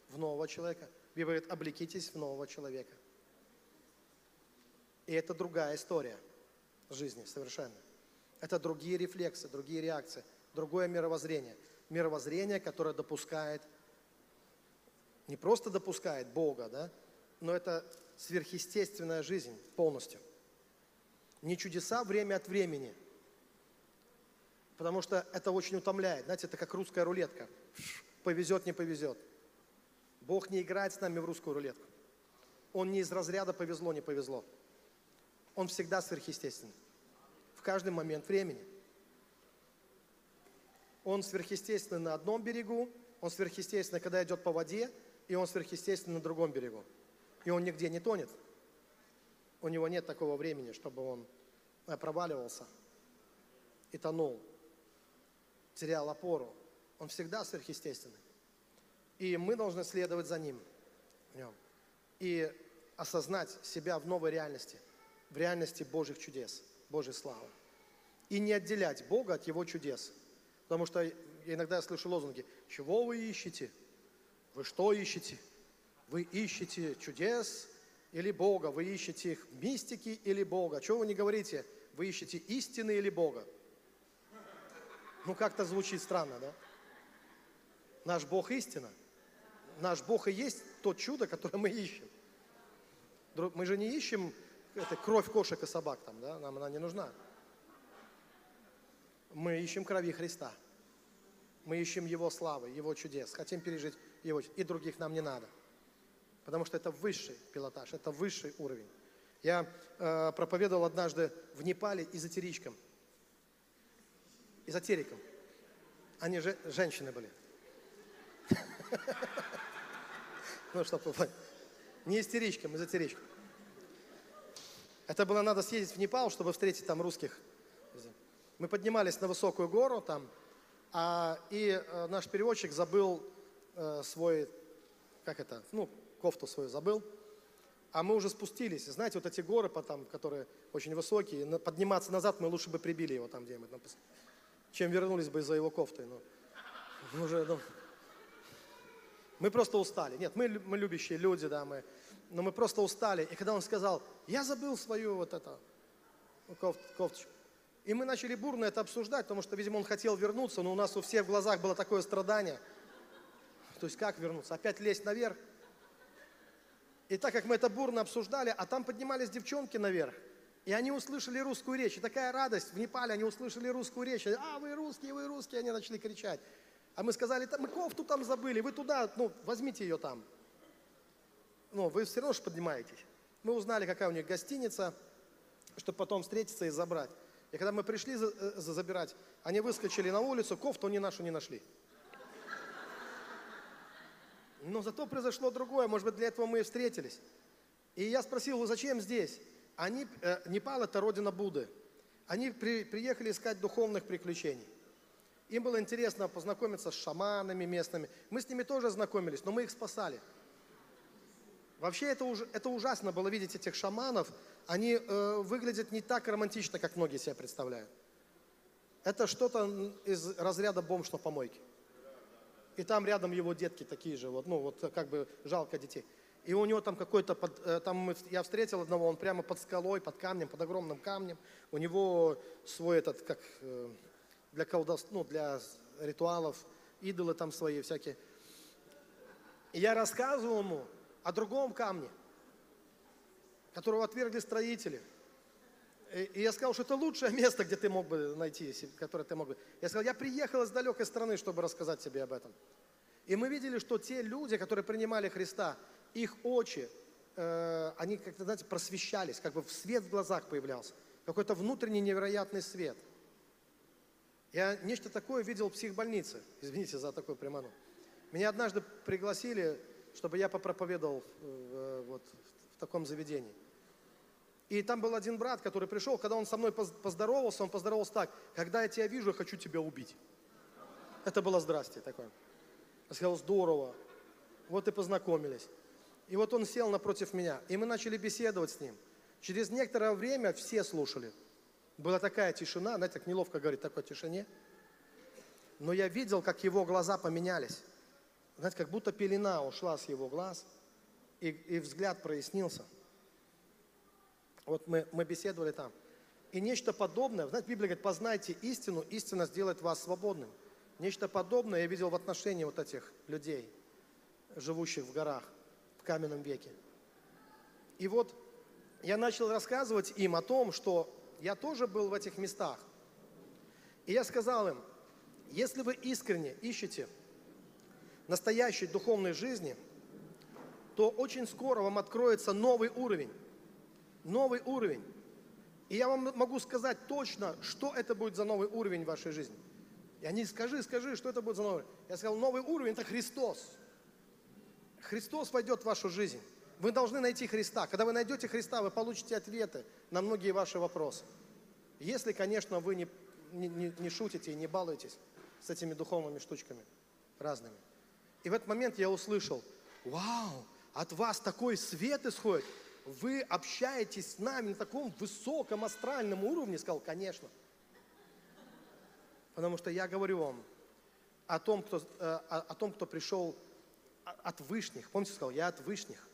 в нового человека. Библия говорит, облекитесь в нового человека. И это другая история жизни совершенно. Это другие рефлексы, другие реакции, другое мировоззрение. Мировоззрение, которое допускает, не просто допускает Бога, да, но это сверхъестественная жизнь полностью. Не чудеса время от времени, потому что это очень утомляет. Знаете, это как русская рулетка. Повезет, не повезет. Бог не играет с нами в русскую рулетку. Он не из разряда повезло, не повезло. Он всегда сверхъестественный. В каждый момент времени. Он сверхъестественный на одном берегу, он сверхъестественный, когда идет по воде, и он сверхъестественный на другом берегу. И он нигде не тонет. У него нет такого времени, чтобы он э, проваливался и тонул, терял опору. Он всегда сверхъестественный. И мы должны следовать за ним. в нем. И осознать себя в новой реальности, в реальности Божьих чудес, Божьей славы. И не отделять Бога от Его чудес. Потому что иногда я слышу лозунги, чего вы ищете? Вы что ищете? Вы ищете чудес или Бога? Вы ищете их мистики или Бога? Чего вы не говорите? Вы ищете истины или Бога? Ну, как-то звучит странно, да? Наш Бог истина. Наш Бог и есть то чудо, которое мы ищем. Мы же не ищем это, кровь кошек и собак там, да? Нам она не нужна. Мы ищем крови Христа. Мы ищем Его славы, Его чудес. Хотим пережить Его. И других нам не надо. Потому что это высший пилотаж, это высший уровень. Я э, проповедовал однажды в Непале эзотеричкам. Эзотерикам. Они же женщины были. Ну, чтобы вы поняли. Не истеричкам, эзотеричкам. Это было надо съездить в Непал, чтобы встретить там русских. Мы поднимались на высокую гору там, а, и э, наш переводчик забыл э, свой, как это, ну, кофту свою забыл. А мы уже спустились. Знаете, вот эти горы, потом, которые очень высокие, подниматься назад мы лучше бы прибили его там где-нибудь, чем вернулись бы за его кофтой. Мы уже, ну, мы просто устали. Нет, мы, мы любящие люди, да, мы, но мы просто устали. И когда он сказал, я забыл свою вот это, кофт- кофточку. И мы начали бурно это обсуждать, потому что, видимо, он хотел вернуться, но у нас у всех в глазах было такое страдание. То есть как вернуться? Опять лезть наверх? И так как мы это бурно обсуждали, а там поднимались девчонки наверх, и они услышали русскую речь. И такая радость в Непале, они услышали русскую речь. А, вы русские, вы русские, они начали кричать. А мы сказали, «Там мы кофту там забыли, вы туда, ну, возьмите ее там. Ну, вы все равно же поднимаетесь. Мы узнали, какая у них гостиница, чтобы потом встретиться и забрать. И когда мы пришли э, за- забирать, они выскочили на улицу, кофту ни нашу не нашли. Но зато произошло другое, может быть, для этого мы и встретились. И я спросил, зачем здесь? Они, э, Непал это родина Будды. Они при- приехали искать духовных приключений. Им было интересно познакомиться с шаманами местными. Мы с ними тоже знакомились, но мы их спасали. Вообще это, уж, это ужасно было видеть этих шаманов. Они э, выглядят не так романтично, как многие себе представляют. Это что-то из разряда бомж на помойке. И там рядом его детки такие же, вот, ну вот как бы жалко детей. И у него там какой-то, под- э, там я встретил одного, он прямо под скалой, под камнем, под огромным камнем. У него свой этот, как э, для колдовства, ну для ритуалов, идолы там свои всякие. И я рассказывал ему о другом камне, которого отвергли строители. И, я сказал, что это лучшее место, где ты мог бы найти, которое ты мог бы. Я сказал, я приехал из далекой страны, чтобы рассказать тебе об этом. И мы видели, что те люди, которые принимали Христа, их очи, э, они как-то, знаете, просвещались, как бы в свет в глазах появлялся. Какой-то внутренний невероятный свет. Я нечто такое видел в психбольнице. Извините за такую приману. Меня однажды пригласили, чтобы я попроповедовал э, вот, в таком заведении. И там был один брат, который пришел, когда он со мной поз- поздоровался, он поздоровался так, когда я тебя вижу, я хочу тебя убить. Это было здрасте такое. Я сказал, здорово. Вот и познакомились. И вот он сел напротив меня, и мы начали беседовать с ним. Через некоторое время все слушали. Была такая тишина, знаете, так неловко говорить такой тишине. Но я видел, как его глаза поменялись. Знаете, как будто пелена ушла с его глаз, и, и взгляд прояснился. Вот мы, мы беседовали там. И нечто подобное, знаете, Библия говорит, познайте истину, истина сделает вас свободным. Нечто подобное я видел в отношении вот этих людей, живущих в горах каменном веке. И вот я начал рассказывать им о том, что я тоже был в этих местах. И я сказал им, если вы искренне ищете настоящей духовной жизни, то очень скоро вам откроется новый уровень. Новый уровень. И я вам могу сказать точно, что это будет за новый уровень в вашей жизни. И они, скажи, скажи, что это будет за новый. Я сказал, новый уровень – это Христос. Христос войдет в вашу жизнь. Вы должны найти Христа. Когда вы найдете Христа, вы получите ответы на многие ваши вопросы. Если, конечно, вы не, не, не шутите и не балуетесь с этими духовными штучками разными. И в этот момент я услышал, вау, от вас такой свет исходит. Вы общаетесь с нами на таком высоком астральном уровне. Сказал, конечно. Потому что я говорю вам о том, кто, э, о, о том, кто пришел от вышних. Помните, сказал, я от вышних.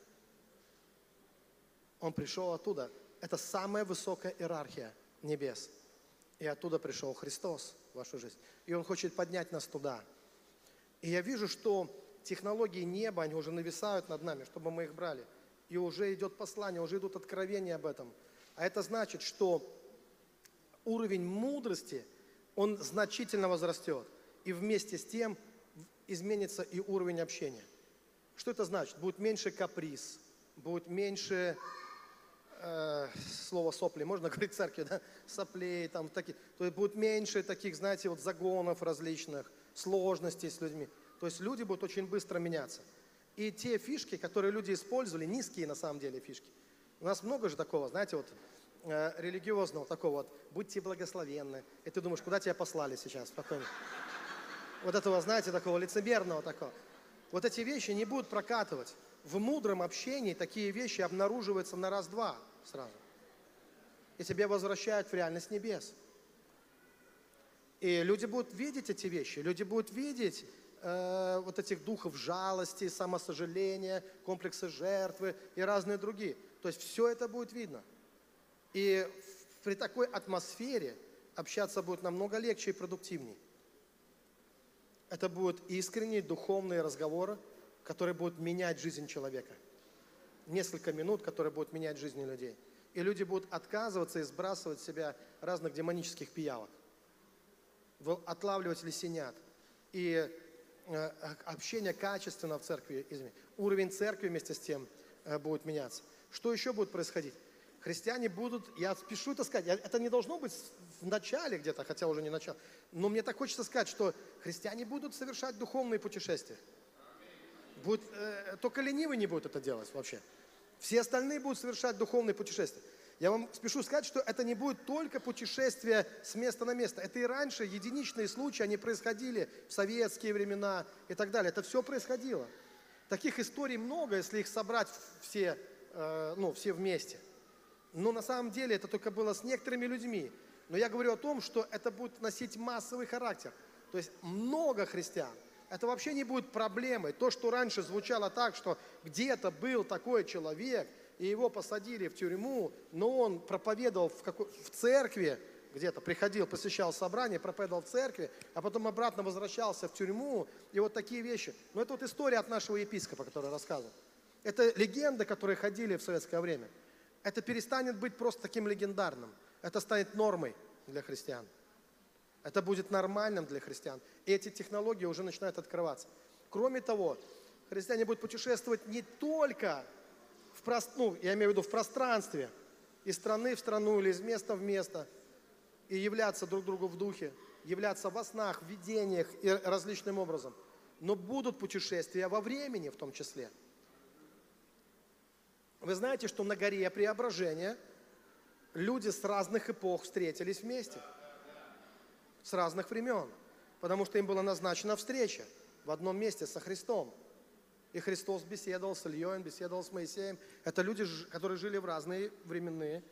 Он пришел оттуда. Это самая высокая иерархия небес. И оттуда пришел Христос в вашу жизнь. И Он хочет поднять нас туда. И я вижу, что технологии неба, они уже нависают над нами, чтобы мы их брали. И уже идет послание, уже идут откровения об этом. А это значит, что уровень мудрости, он значительно возрастет. И вместе с тем изменится и уровень общения. Что это значит? Будет меньше каприз, будет меньше э, слово сопли, можно говорить в церкви, да, соплей, там, такие, то есть будет меньше таких, знаете, вот загонов различных, сложностей с людьми. То есть люди будут очень быстро меняться. И те фишки, которые люди использовали, низкие на самом деле фишки. У нас много же такого, знаете, вот э, религиозного такого вот, будьте благословенны. И ты думаешь, куда тебя послали сейчас, спокойно. Вот этого, знаете, такого лицемерного такого. Вот эти вещи не будут прокатывать. В мудром общении такие вещи обнаруживаются на раз-два сразу. И тебя возвращают в реальность небес. И люди будут видеть эти вещи, люди будут видеть э, вот этих духов жалости, самосожаления, комплексы жертвы и разные другие. То есть все это будет видно. И при такой атмосфере общаться будет намного легче и продуктивнее. Это будут искренние духовные разговоры, которые будут менять жизнь человека несколько минут, которые будут менять жизни людей. И люди будут отказываться и сбрасывать с себя разных демонических пиявок, отлавливать лисенят. И э, общение качественно в церкви, извини, уровень церкви вместе с тем э, будет меняться. Что еще будет происходить? Христиане будут, я спешу это сказать, это не должно быть в начале где-то, хотя уже не начало, но мне так хочется сказать, что христиане будут совершать духовные путешествия. Будет, э, только ленивый не будет это делать вообще. Все остальные будут совершать духовные путешествия. Я вам спешу сказать, что это не будет только путешествие с места на место. Это и раньше единичные случаи, они происходили в советские времена и так далее. Это все происходило. Таких историй много, если их собрать все, э, ну, все вместе. Но на самом деле это только было с некоторыми людьми. Но я говорю о том, что это будет носить массовый характер. То есть много христиан – это вообще не будет проблемой. То, что раньше звучало так, что где-то был такой человек, и его посадили в тюрьму, но он проповедовал в, какой, в церкви, где-то приходил, посещал собрание, проповедовал в церкви, а потом обратно возвращался в тюрьму, и вот такие вещи. Но это вот история от нашего епископа, который рассказывал. Это легенды, которые ходили в советское время. Это перестанет быть просто таким легендарным. Это станет нормой для христиан. Это будет нормальным для христиан. Эти технологии уже начинают открываться. Кроме того, христиане будут путешествовать не только в, прост... ну, я имею в виду в пространстве, из страны в страну или из места в место, и являться друг другу в духе, являться во снах, в видениях и различным образом. Но будут путешествия во времени в том числе. Вы знаете, что на горе Преображения люди с разных эпох встретились вместе – с разных времен, потому что им была назначена встреча в одном месте со Христом. И Христос беседовал с Ильей, он беседовал с Моисеем. Это люди, которые жили в разные временные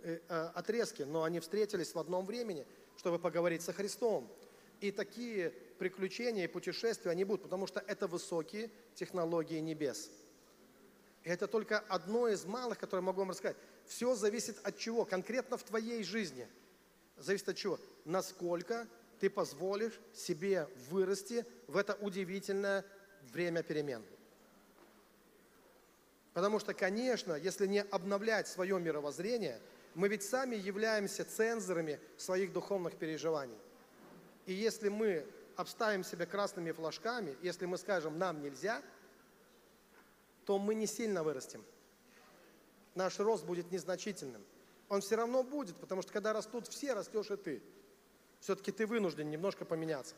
э, э, отрезки, но они встретились в одном времени, чтобы поговорить со Христом. И такие приключения и путешествия, они будут, потому что это высокие технологии небес. И это только одно из малых, которое могу вам рассказать. Все зависит от чего? Конкретно в твоей жизни. Зависит от чего? Насколько ты позволишь себе вырасти в это удивительное время перемен. Потому что, конечно, если не обновлять свое мировоззрение, мы ведь сами являемся цензорами своих духовных переживаний. И если мы обставим себя красными флажками, если мы скажем «нам нельзя», то мы не сильно вырастем. Наш рост будет незначительным. Он все равно будет, потому что когда растут все, растешь и ты. Все-таки ты вынужден немножко поменяться.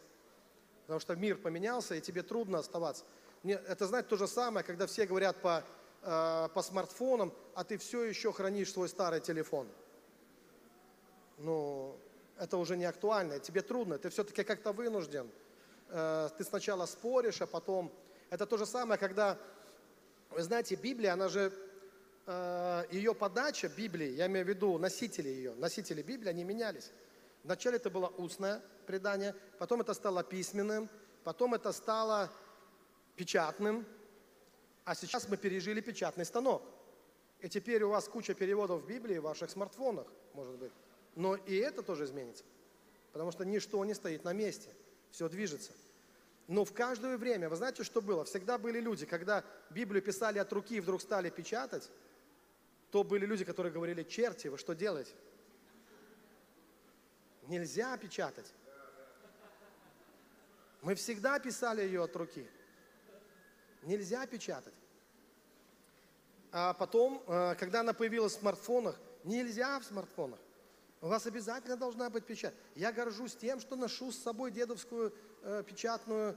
Потому что мир поменялся, и тебе трудно оставаться. Мне- это, знаете, то же самое, когда все говорят по, э, по смартфонам, а ты все еще хранишь свой старый телефон. Ну, это уже не актуально, тебе трудно, ты все-таки как-то вынужден. Э, ты сначала споришь, а потом... Это то же самое, когда, вы знаете, Библия, она же, э, ее подача Библии, я имею в виду носители ее, носители Библии, они менялись. Вначале это было устное предание, потом это стало письменным, потом это стало печатным, а сейчас мы пережили печатный станок. И теперь у вас куча переводов Библии в ваших смартфонах, может быть. Но и это тоже изменится. Потому что ничто не стоит на месте. Все движется. Но в каждое время, вы знаете, что было? Всегда были люди, когда Библию писали от руки и вдруг стали печатать, то были люди, которые говорили, черти, вы что делаете? Нельзя печатать. Мы всегда писали ее от руки. Нельзя печатать. А потом, э, когда она появилась в смартфонах, нельзя в смартфонах. У вас обязательно должна быть печать. Я горжусь тем, что ношу с собой дедовскую э, печатную,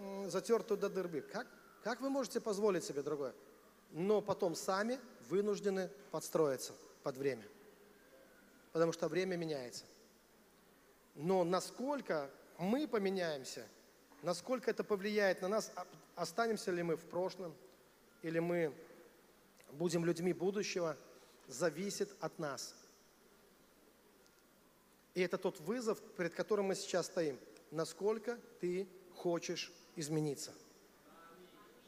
м, затертую до дырбы. Как, как вы можете позволить себе другое? Но потом сами вынуждены подстроиться под время. Потому что время меняется. Но насколько мы поменяемся, насколько это повлияет на нас, а- останемся ли мы в прошлом, или мы будем людьми будущего, зависит от нас. И это тот вызов, перед которым мы сейчас стоим. Насколько ты хочешь измениться.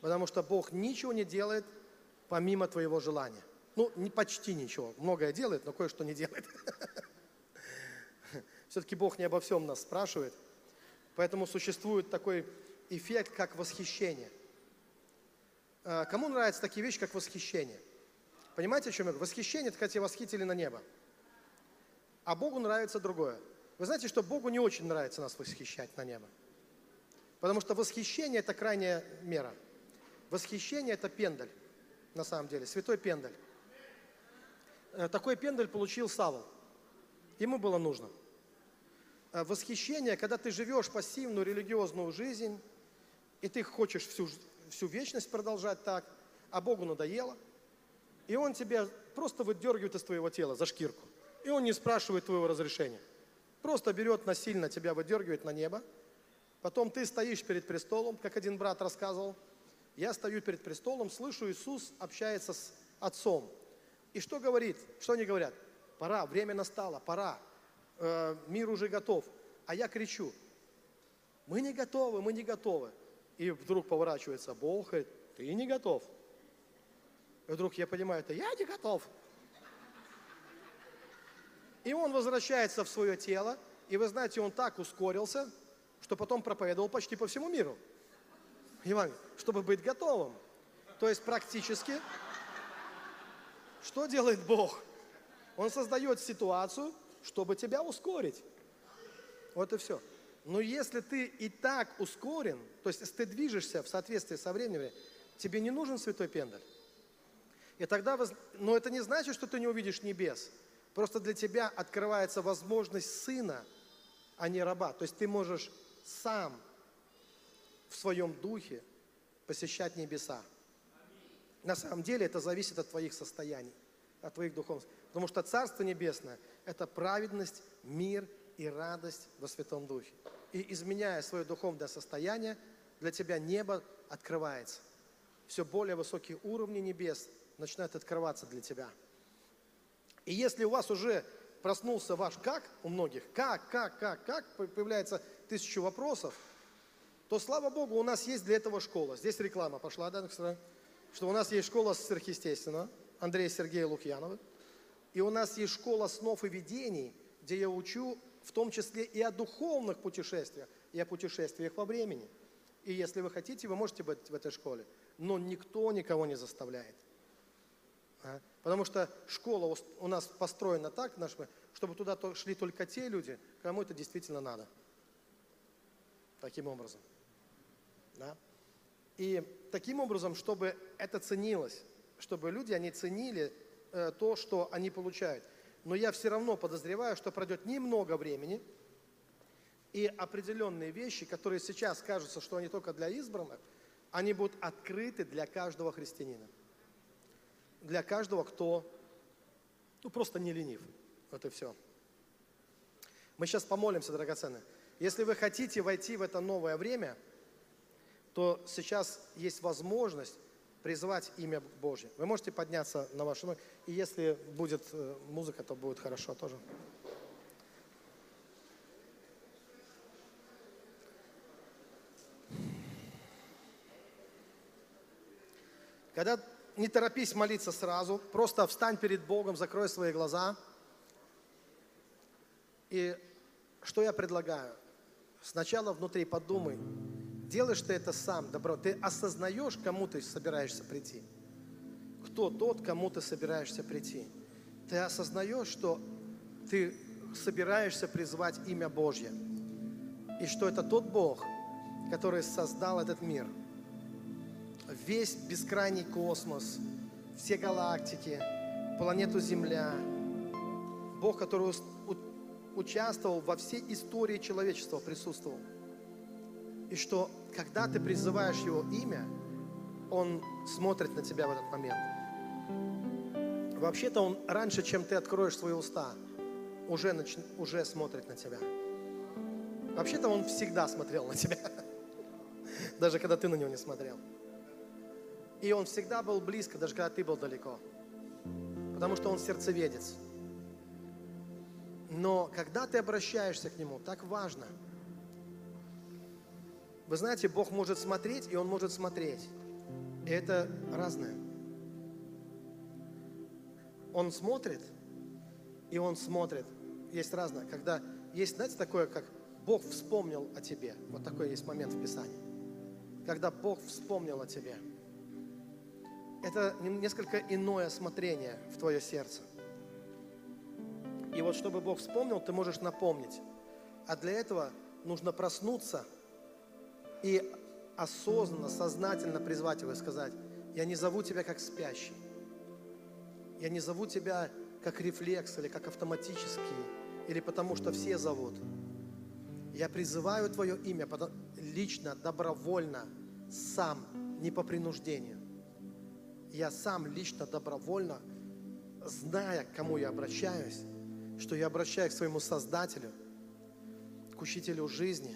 Потому что Бог ничего не делает помимо твоего желания. Ну, не почти ничего. Многое делает, но кое-что не делает. Все-таки Бог не обо всем нас спрашивает. Поэтому существует такой эффект, как восхищение. А, Кому нравятся такие вещи, как восхищение? Понимаете, о чем я говорю? Восхищение – это когда тебя восхитили на небо. А Богу нравится другое. Вы знаете, что Богу не очень нравится нас восхищать на небо. Потому что восхищение – это крайняя мера. Восхищение – это пендаль, на самом деле, святой пендаль. Э, Такой пендаль получил Савол. Ему было нужно. Э, Восхищение, когда ты живешь пассивную религиозную жизнь, и ты хочешь всю, всю вечность продолжать так, а Богу надоело, и Он тебя просто выдергивает из твоего тела за шкирку. И Он не спрашивает твоего разрешения. Просто берет насильно тебя, выдергивает на небо. Потом ты стоишь перед престолом, как один брат рассказывал. Я стою перед престолом, слышу, Иисус общается с Отцом. И что говорит? Что они говорят? Пора, время настало, пора. Э, мир уже готов. А я кричу, мы не готовы, мы не готовы. И вдруг поворачивается Бог, говорит, ты не готов. И вдруг я понимаю, это я не готов. И он возвращается в свое тело, и вы знаете, он так ускорился, что потом проповедовал почти по всему миру. Евангелие, чтобы быть готовым. То есть практически, что делает Бог? Он создает ситуацию, чтобы тебя ускорить. Вот и все. Но если ты и так ускорен, то есть если ты движешься в соответствии со временем, тебе не нужен святой пендаль. И тогда, воз- но это не значит, что ты не увидишь небес. Просто для тебя открывается возможность сына, а не раба. То есть ты можешь сам в своем духе посещать небеса. На самом деле это зависит от твоих состояний, от твоих духовных. Потому что Царство Небесное – это праведность, мир и радость во Святом Духе. И изменяя свое духовное состояние, для тебя небо открывается. все более высокие уровни небес начинают открываться для тебя. И если у вас уже проснулся ваш как у многих, как, как, как, как, появляется тысячу вопросов, то слава Богу, у нас есть для этого школа. Здесь реклама пошла, да, что у нас есть школа сверхъестественного Андрея Сергея Лукьянова. И у нас есть школа снов и видений, где я учу в том числе и о духовных путешествиях, и о путешествиях во времени. И если вы хотите, вы можете быть в этой школе. Но никто никого не заставляет. А? Потому что школа у нас построена так, чтобы туда шли только те люди, кому это действительно надо. Таким образом. Да? И таким образом, чтобы это ценилось, чтобы люди, они ценили то, что они получают. Но я все равно подозреваю, что пройдет немного времени, и определенные вещи, которые сейчас кажутся, что они только для избранных, они будут открыты для каждого христианина. Для каждого, кто ну, просто не ленив. Вот и все. Мы сейчас помолимся, драгоценные. Если вы хотите войти в это новое время, то сейчас есть возможность призвать имя Божье. Вы можете подняться на вашу ноги, и если будет э, музыка, то будет хорошо тоже. Когда не торопись молиться сразу, просто встань перед Богом, закрой свои глаза. И что я предлагаю? Сначала внутри подумай, делаешь ты это сам, добро, ты осознаешь, кому ты собираешься прийти. Кто тот, кому ты собираешься прийти. Ты осознаешь, что ты собираешься призвать имя Божье. И что это тот Бог, который создал этот мир – весь бескрайний космос, все галактики, планету Земля. Бог, который участвовал во всей истории человечества, присутствовал. И что, когда ты призываешь Его имя, Он смотрит на тебя в этот момент. Вообще-то Он раньше, чем ты откроешь свои уста, уже, нач... уже смотрит на тебя. Вообще-то Он всегда смотрел на тебя, даже когда ты на Него не смотрел. И Он всегда был близко, даже когда ты был далеко. Потому что Он сердцеведец. Но когда ты обращаешься к Нему, так важно. Вы знаете, Бог может смотреть, и Он может смотреть. И это разное. Он смотрит, и Он смотрит. Есть разное. Когда есть, знаете, такое, как Бог вспомнил о тебе. Вот такой есть момент в Писании. Когда Бог вспомнил о тебе – это несколько иное смотрение в твое сердце. И вот чтобы Бог вспомнил, ты можешь напомнить. А для этого нужно проснуться и осознанно, сознательно призвать его и сказать, я не зову тебя как спящий. Я не зову тебя как рефлекс или как автоматический, или потому что все зовут. Я призываю Твое имя лично, добровольно, сам, не по принуждению я сам лично, добровольно, зная, к кому я обращаюсь, что я обращаюсь к своему Создателю, к Учителю жизни,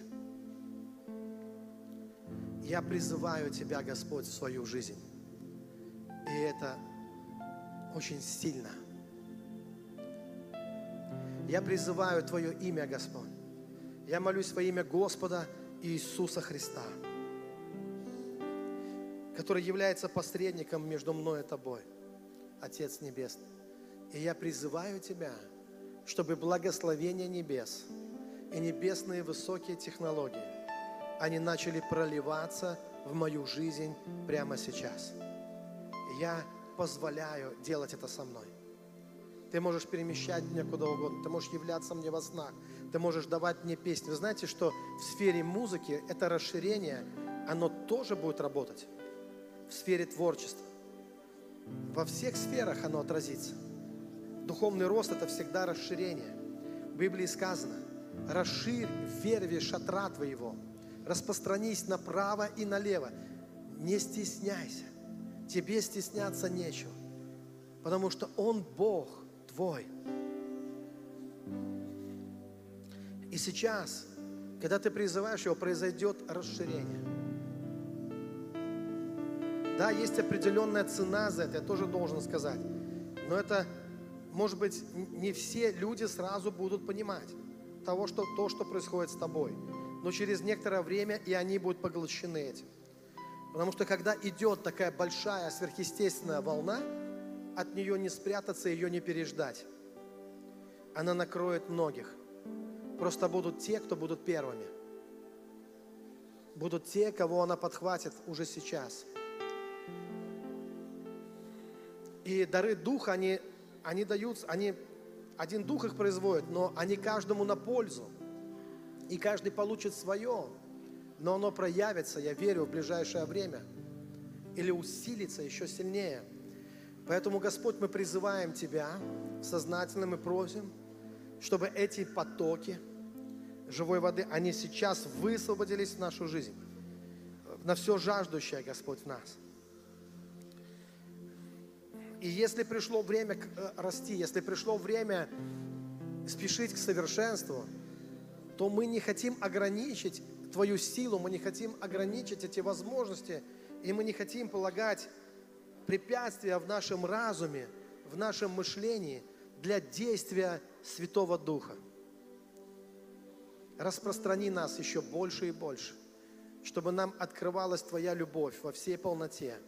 я призываю Тебя, Господь, в свою жизнь. И это очень сильно. Я призываю Твое имя, Господь. Я молюсь во имя Господа Иисуса Христа – который является посредником между мной и тобой, Отец Небесный. И я призываю Тебя, чтобы благословение небес и небесные высокие технологии, они начали проливаться в мою жизнь прямо сейчас. я позволяю делать это со мной. Ты можешь перемещать меня куда угодно, ты можешь являться мне во снах, ты можешь давать мне песни. Вы знаете, что в сфере музыки это расширение, оно тоже будет работать в сфере творчества. Во всех сферах оно отразится. Духовный рост – это всегда расширение. В Библии сказано, расширь верви шатра твоего, распространись направо и налево. Не стесняйся, тебе стесняться нечего, потому что Он Бог твой. И сейчас, когда ты призываешь Его, произойдет расширение – Да, есть определенная цена за это, я тоже должен сказать. Но это, может быть, не все люди сразу будут понимать того, что, то, что происходит с тобой. Но через некоторое время и они будут поглощены этим. Потому что когда идет такая большая сверхъестественная волна, от нее не спрятаться, ее не переждать. Она накроет многих. Просто будут те, кто будут первыми. Будут те, кого она подхватит уже сейчас. И дары Духа, они, они даются, они, один Дух их производит, но они каждому на пользу. И каждый получит свое, но оно проявится, я верю, в ближайшее время. Или усилится еще сильнее. Поэтому, Господь, мы призываем Тебя сознательно, мы просим, чтобы эти потоки живой воды, они сейчас высвободились в нашу жизнь. На все жаждущее, Господь, в нас. И если пришло время э, расти, если пришло время спешить к совершенству, то мы не хотим ограничить Твою силу, мы не хотим ограничить эти возможности, и мы не хотим полагать препятствия в нашем разуме, в нашем мышлении для действия Святого Духа. Распространи нас еще больше и больше, чтобы нам открывалась Твоя любовь во всей полноте,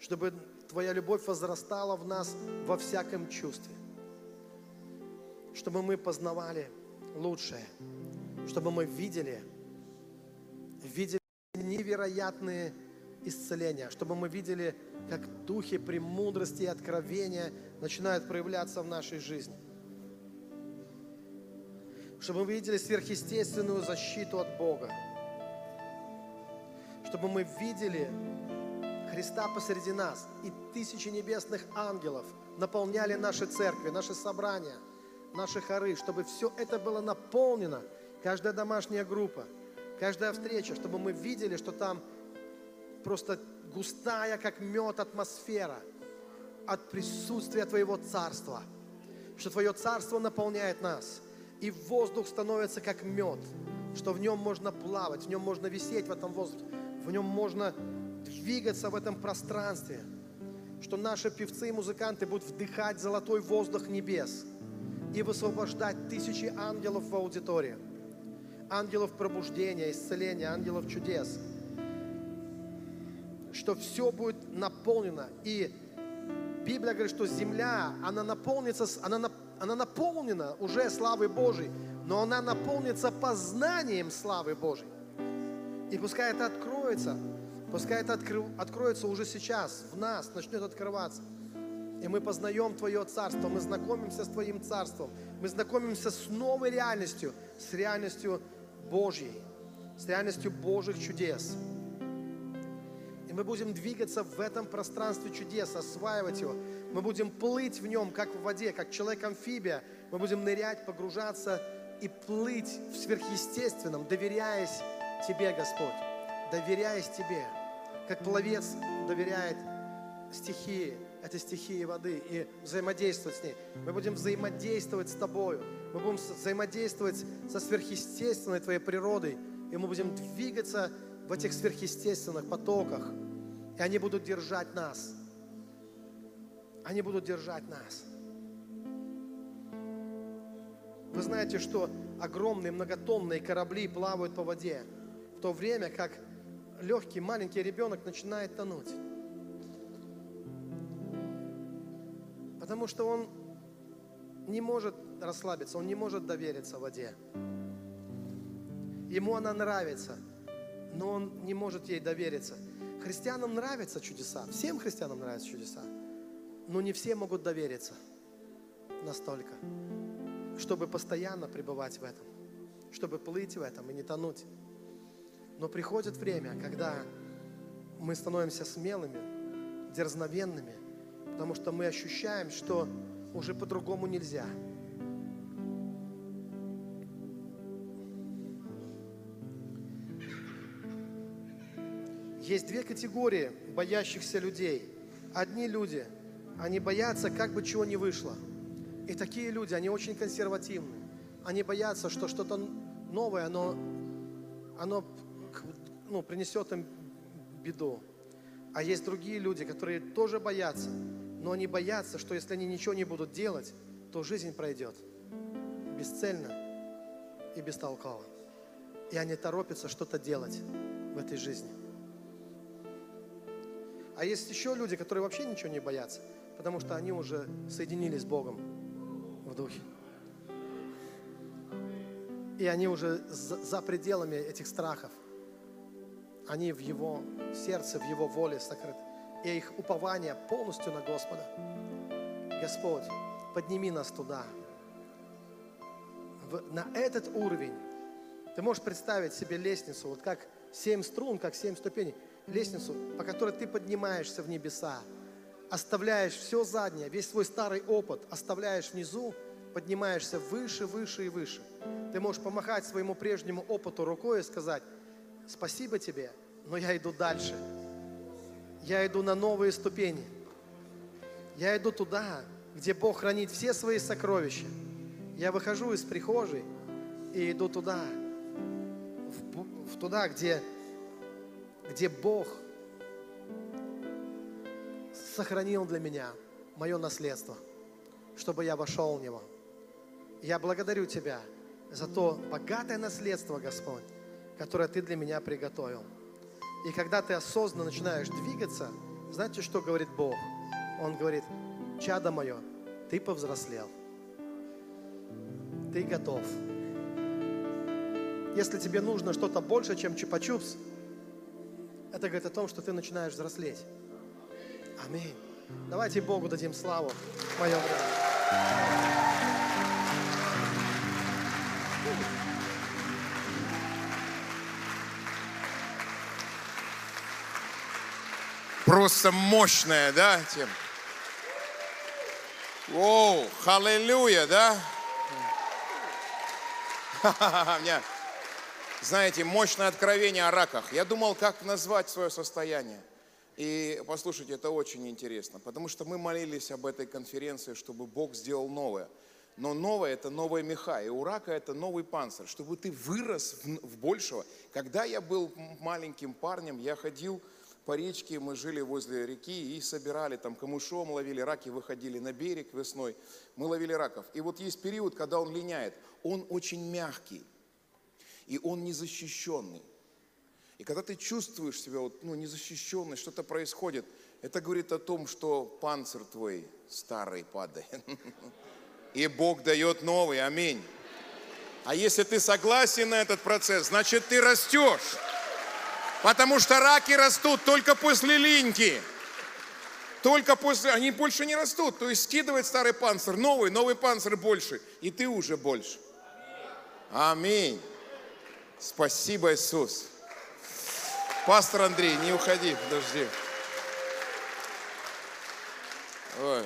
чтобы Твоя любовь возрастала в нас во всяком чувстве, чтобы мы познавали лучшее, чтобы мы видели, видели невероятные исцеления, чтобы мы видели, как духи премудрости и откровения начинают проявляться в нашей жизни. Чтобы мы видели сверхъестественную защиту от Бога. Чтобы мы видели Христа посреди нас и тысячи небесных ангелов наполняли наши церкви, наши собрания, наши хоры, чтобы все это было наполнено, каждая домашняя группа, каждая встреча, чтобы мы видели, что там просто густая, как мед, атмосфера от присутствия Твоего Царства, что Твое Царство наполняет нас, и воздух становится как мед, что в нем можно плавать, в нем можно висеть в этом воздухе, в нем можно двигаться в этом пространстве, что наши певцы и музыканты будут вдыхать золотой воздух небес и высвобождать тысячи ангелов в аудитории, ангелов пробуждения, исцеления, ангелов чудес, что все будет наполнено. И Библия говорит, что земля, она наполнится, она, она наполнена уже славой Божией, но она наполнится познанием славы Божией. И пускай это откроется, пускай это откры- откроется уже сейчас, в нас, начнет открываться. И мы познаем Твое Царство, мы знакомимся с Твоим Царством, мы знакомимся с новой реальностью, с реальностью Божьей, с реальностью Божьих чудес. И мы будем двигаться в этом пространстве чудес, осваивать его. Мы будем плыть в нем, как в воде, как человек-амфибия. Мы будем нырять, погружаться и плыть в сверхъестественном, доверяясь Тебе, Господь, доверяясь Тебе, как пловец доверяет стихии, это стихии воды, и взаимодействовать с ней. Мы будем взаимодействовать с Тобою, мы будем взаимодействовать со сверхъестественной Твоей природой, и мы будем двигаться в этих сверхъестественных потоках, и они будут держать нас. Они будут держать нас. Вы знаете, что огромные многотонные корабли плавают по воде, в то время как легкий маленький ребенок начинает тонуть. Потому что он не может расслабиться, он не может довериться воде. Ему она нравится, но он не может ей довериться. Христианам нравятся чудеса, всем христианам нравятся чудеса, но не все могут довериться настолько, чтобы постоянно пребывать в этом, чтобы плыть в этом и не тонуть. Но приходит время, когда мы становимся смелыми, дерзновенными, потому что мы ощущаем, что уже по-другому нельзя. Есть две категории боящихся людей. Одни люди, они боятся, как бы чего не вышло. И такие люди, они очень консервативны. Они боятся, что что-то новое, оно, оно ну, принесет им беду. А есть другие люди, которые тоже боятся, но они боятся, что если они ничего не будут делать, то жизнь пройдет бесцельно и бестолково. И они торопятся что-то делать в этой жизни. А есть еще люди, которые вообще ничего не боятся, потому что они уже соединились с Богом в духе. И они уже за, пределами этих страхов. Они в Его сердце, в Его воле сокрыты. И их упование полностью на Господа. Господь, подними нас туда, в- на этот уровень. Ты можешь представить себе лестницу, вот как семь струн, как семь ступеней. Лестницу, по которой ты поднимаешься в небеса, оставляешь все заднее, весь свой старый опыт, оставляешь внизу, поднимаешься выше, выше и выше. Ты можешь помахать своему прежнему опыту рукой и сказать, спасибо тебе, но я иду дальше. Я иду на новые ступени. Я иду туда, где Бог хранит все свои сокровища. Я выхожу из прихожей и иду туда, в, в туда, где, где Бог сохранил для меня мое наследство, чтобы я вошел в него. Я благодарю Тебя за то богатое наследство, Господь, которое Ты для меня приготовил. И когда ты осознанно начинаешь двигаться, знаете, что говорит Бог? Он говорит, чадо мое, ты повзрослел. Ты готов. Если тебе нужно что-то больше, чем чупа-чупс, это говорит о том, что ты начинаешь взрослеть. Аминь. Давайте Богу дадим славу в моем. Просто мощная, да, тема? Оу, халилюя, да? Меня, знаете, мощное откровение о раках. Я думал, как назвать свое состояние. И послушайте, это очень интересно, потому что мы молились об этой конференции, чтобы Бог сделал новое. Но новое – это новая меха, и у рака это новый панцирь, чтобы ты вырос в, в большего. Когда я был маленьким парнем, я ходил по речке, мы жили возле реки и собирали там камышом, ловили раки, выходили на берег весной, мы ловили раков. И вот есть период, когда он линяет, он очень мягкий, и он незащищенный. И когда ты чувствуешь себя вот, ну, незащищенный, что-то происходит, это говорит о том, что панцирь твой старый падает. И Бог дает новый. Аминь. А если ты согласен на этот процесс, значит ты растешь. Потому что раки растут только после линьки. Только после, они больше не растут. То есть скидывает старый панцирь, новый, новый панцирь больше. И ты уже больше. Аминь. Спасибо, Иисус. Пастор Андрей, не уходи, подожди. Ой.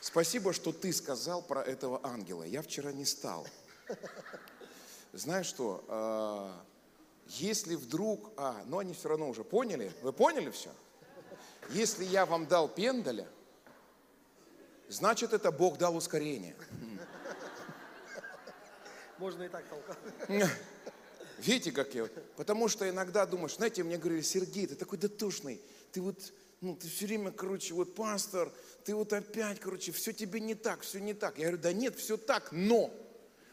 Спасибо, что ты сказал про этого ангела. Я вчера не стал. Знаешь что, а, если вдруг... А, ну они все равно уже поняли. Вы поняли все? Если я вам дал пендаля, значит это Бог дал ускорение. Можно и так толкать. Видите, как я? Потому что иногда думаешь, знаете, мне говорили, Сергей, ты такой дотошный, ты вот, ну, ты все время, короче, вот пастор, ты вот опять, короче, все тебе не так, все не так. Я говорю, да нет, все так, но.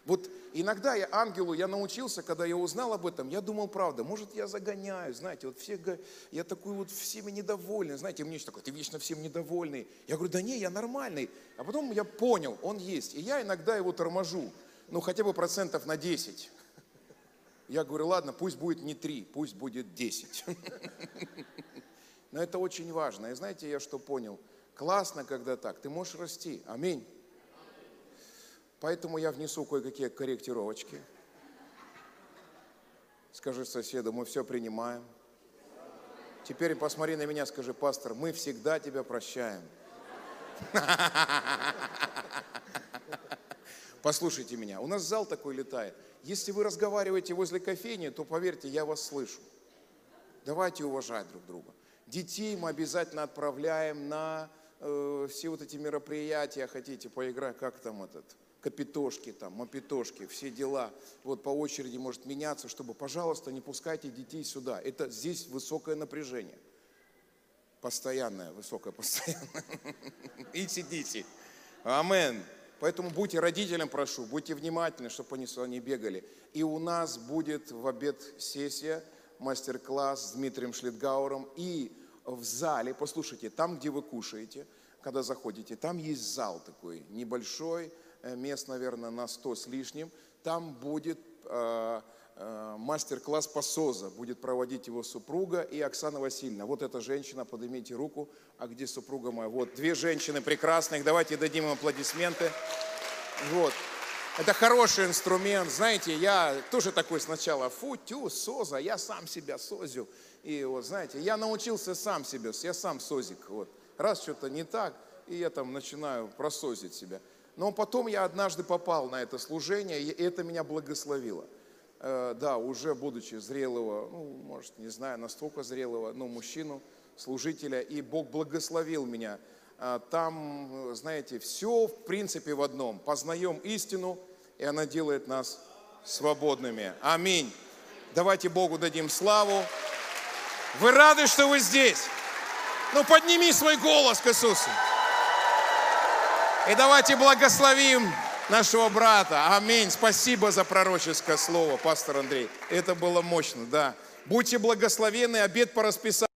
Вот иногда я ангелу, я научился, когда я узнал об этом, я думал, правда, может, я загоняю, знаете, вот все, га- я такой вот всеми недовольный, знаете, мне еще такой, ты вечно всем недовольный. Я говорю, да не, я нормальный. А потом я понял, он есть, и я иногда его торможу, ну, хотя бы процентов на 10. Я говорю, ладно, пусть будет не 3, пусть будет 10. Но это очень важно. И знаете, я что понял? Классно, когда так. Ты можешь расти. Аминь. Поэтому я внесу кое-какие корректировочки. Скажи соседу, мы все принимаем. Теперь посмотри на меня, скажи, пастор, мы всегда тебя прощаем. Послушайте меня, у нас зал такой летает. Если вы разговариваете возле кофейни, то поверьте, я вас слышу. Давайте уважать друг друга. Детей мы обязательно отправляем на э, все вот эти мероприятия, хотите поиграть, как там этот, капитошки там, мопитошки, все дела. Вот по очереди может меняться, чтобы, пожалуйста, не пускайте детей сюда. Это здесь высокое напряжение. Постоянная, высокая, постоянная. И сидите. Амен. Поэтому будьте родителям, прошу, будьте внимательны, чтобы они сюда не бегали. И у нас будет в обед сессия, мастер-класс с Дмитрием Шлитгауром. И в зале, послушайте, там, где вы кушаете, когда заходите, там есть зал такой небольшой, э, мест, наверное, на 100 с лишним. Там будет э, мастер-класс по СОЗа. Будет проводить его супруга и Оксана Васильевна. Вот эта женщина, поднимите руку. А где супруга моя? Вот две женщины прекрасных. Давайте дадим им аплодисменты. Вот. Это хороший инструмент. Знаете, я тоже такой сначала, фу, тю, соза, я сам себя созю. И вот, знаете, я научился сам себя, я сам созик. Вот. Раз что-то не так, и я там начинаю просозить себя. Но потом я однажды попал на это служение, и это меня благословило. Э, да, уже будучи зрелого, ну, может, не знаю, настолько зрелого, но мужчину, служителя, и Бог благословил меня. А, Там, знаете, все в принципе в одном. Познаем истину, и она делает нас свободными. Аминь. Давайте Богу дадим славу. Вы рады, что вы здесь? Ну, подними свой голос к Иисусу. И давайте благословим нашего брата. Аминь. Спасибо за пророческое слово, пастор Андрей. Это было мощно, да. Будьте благословены, обед по расписанию.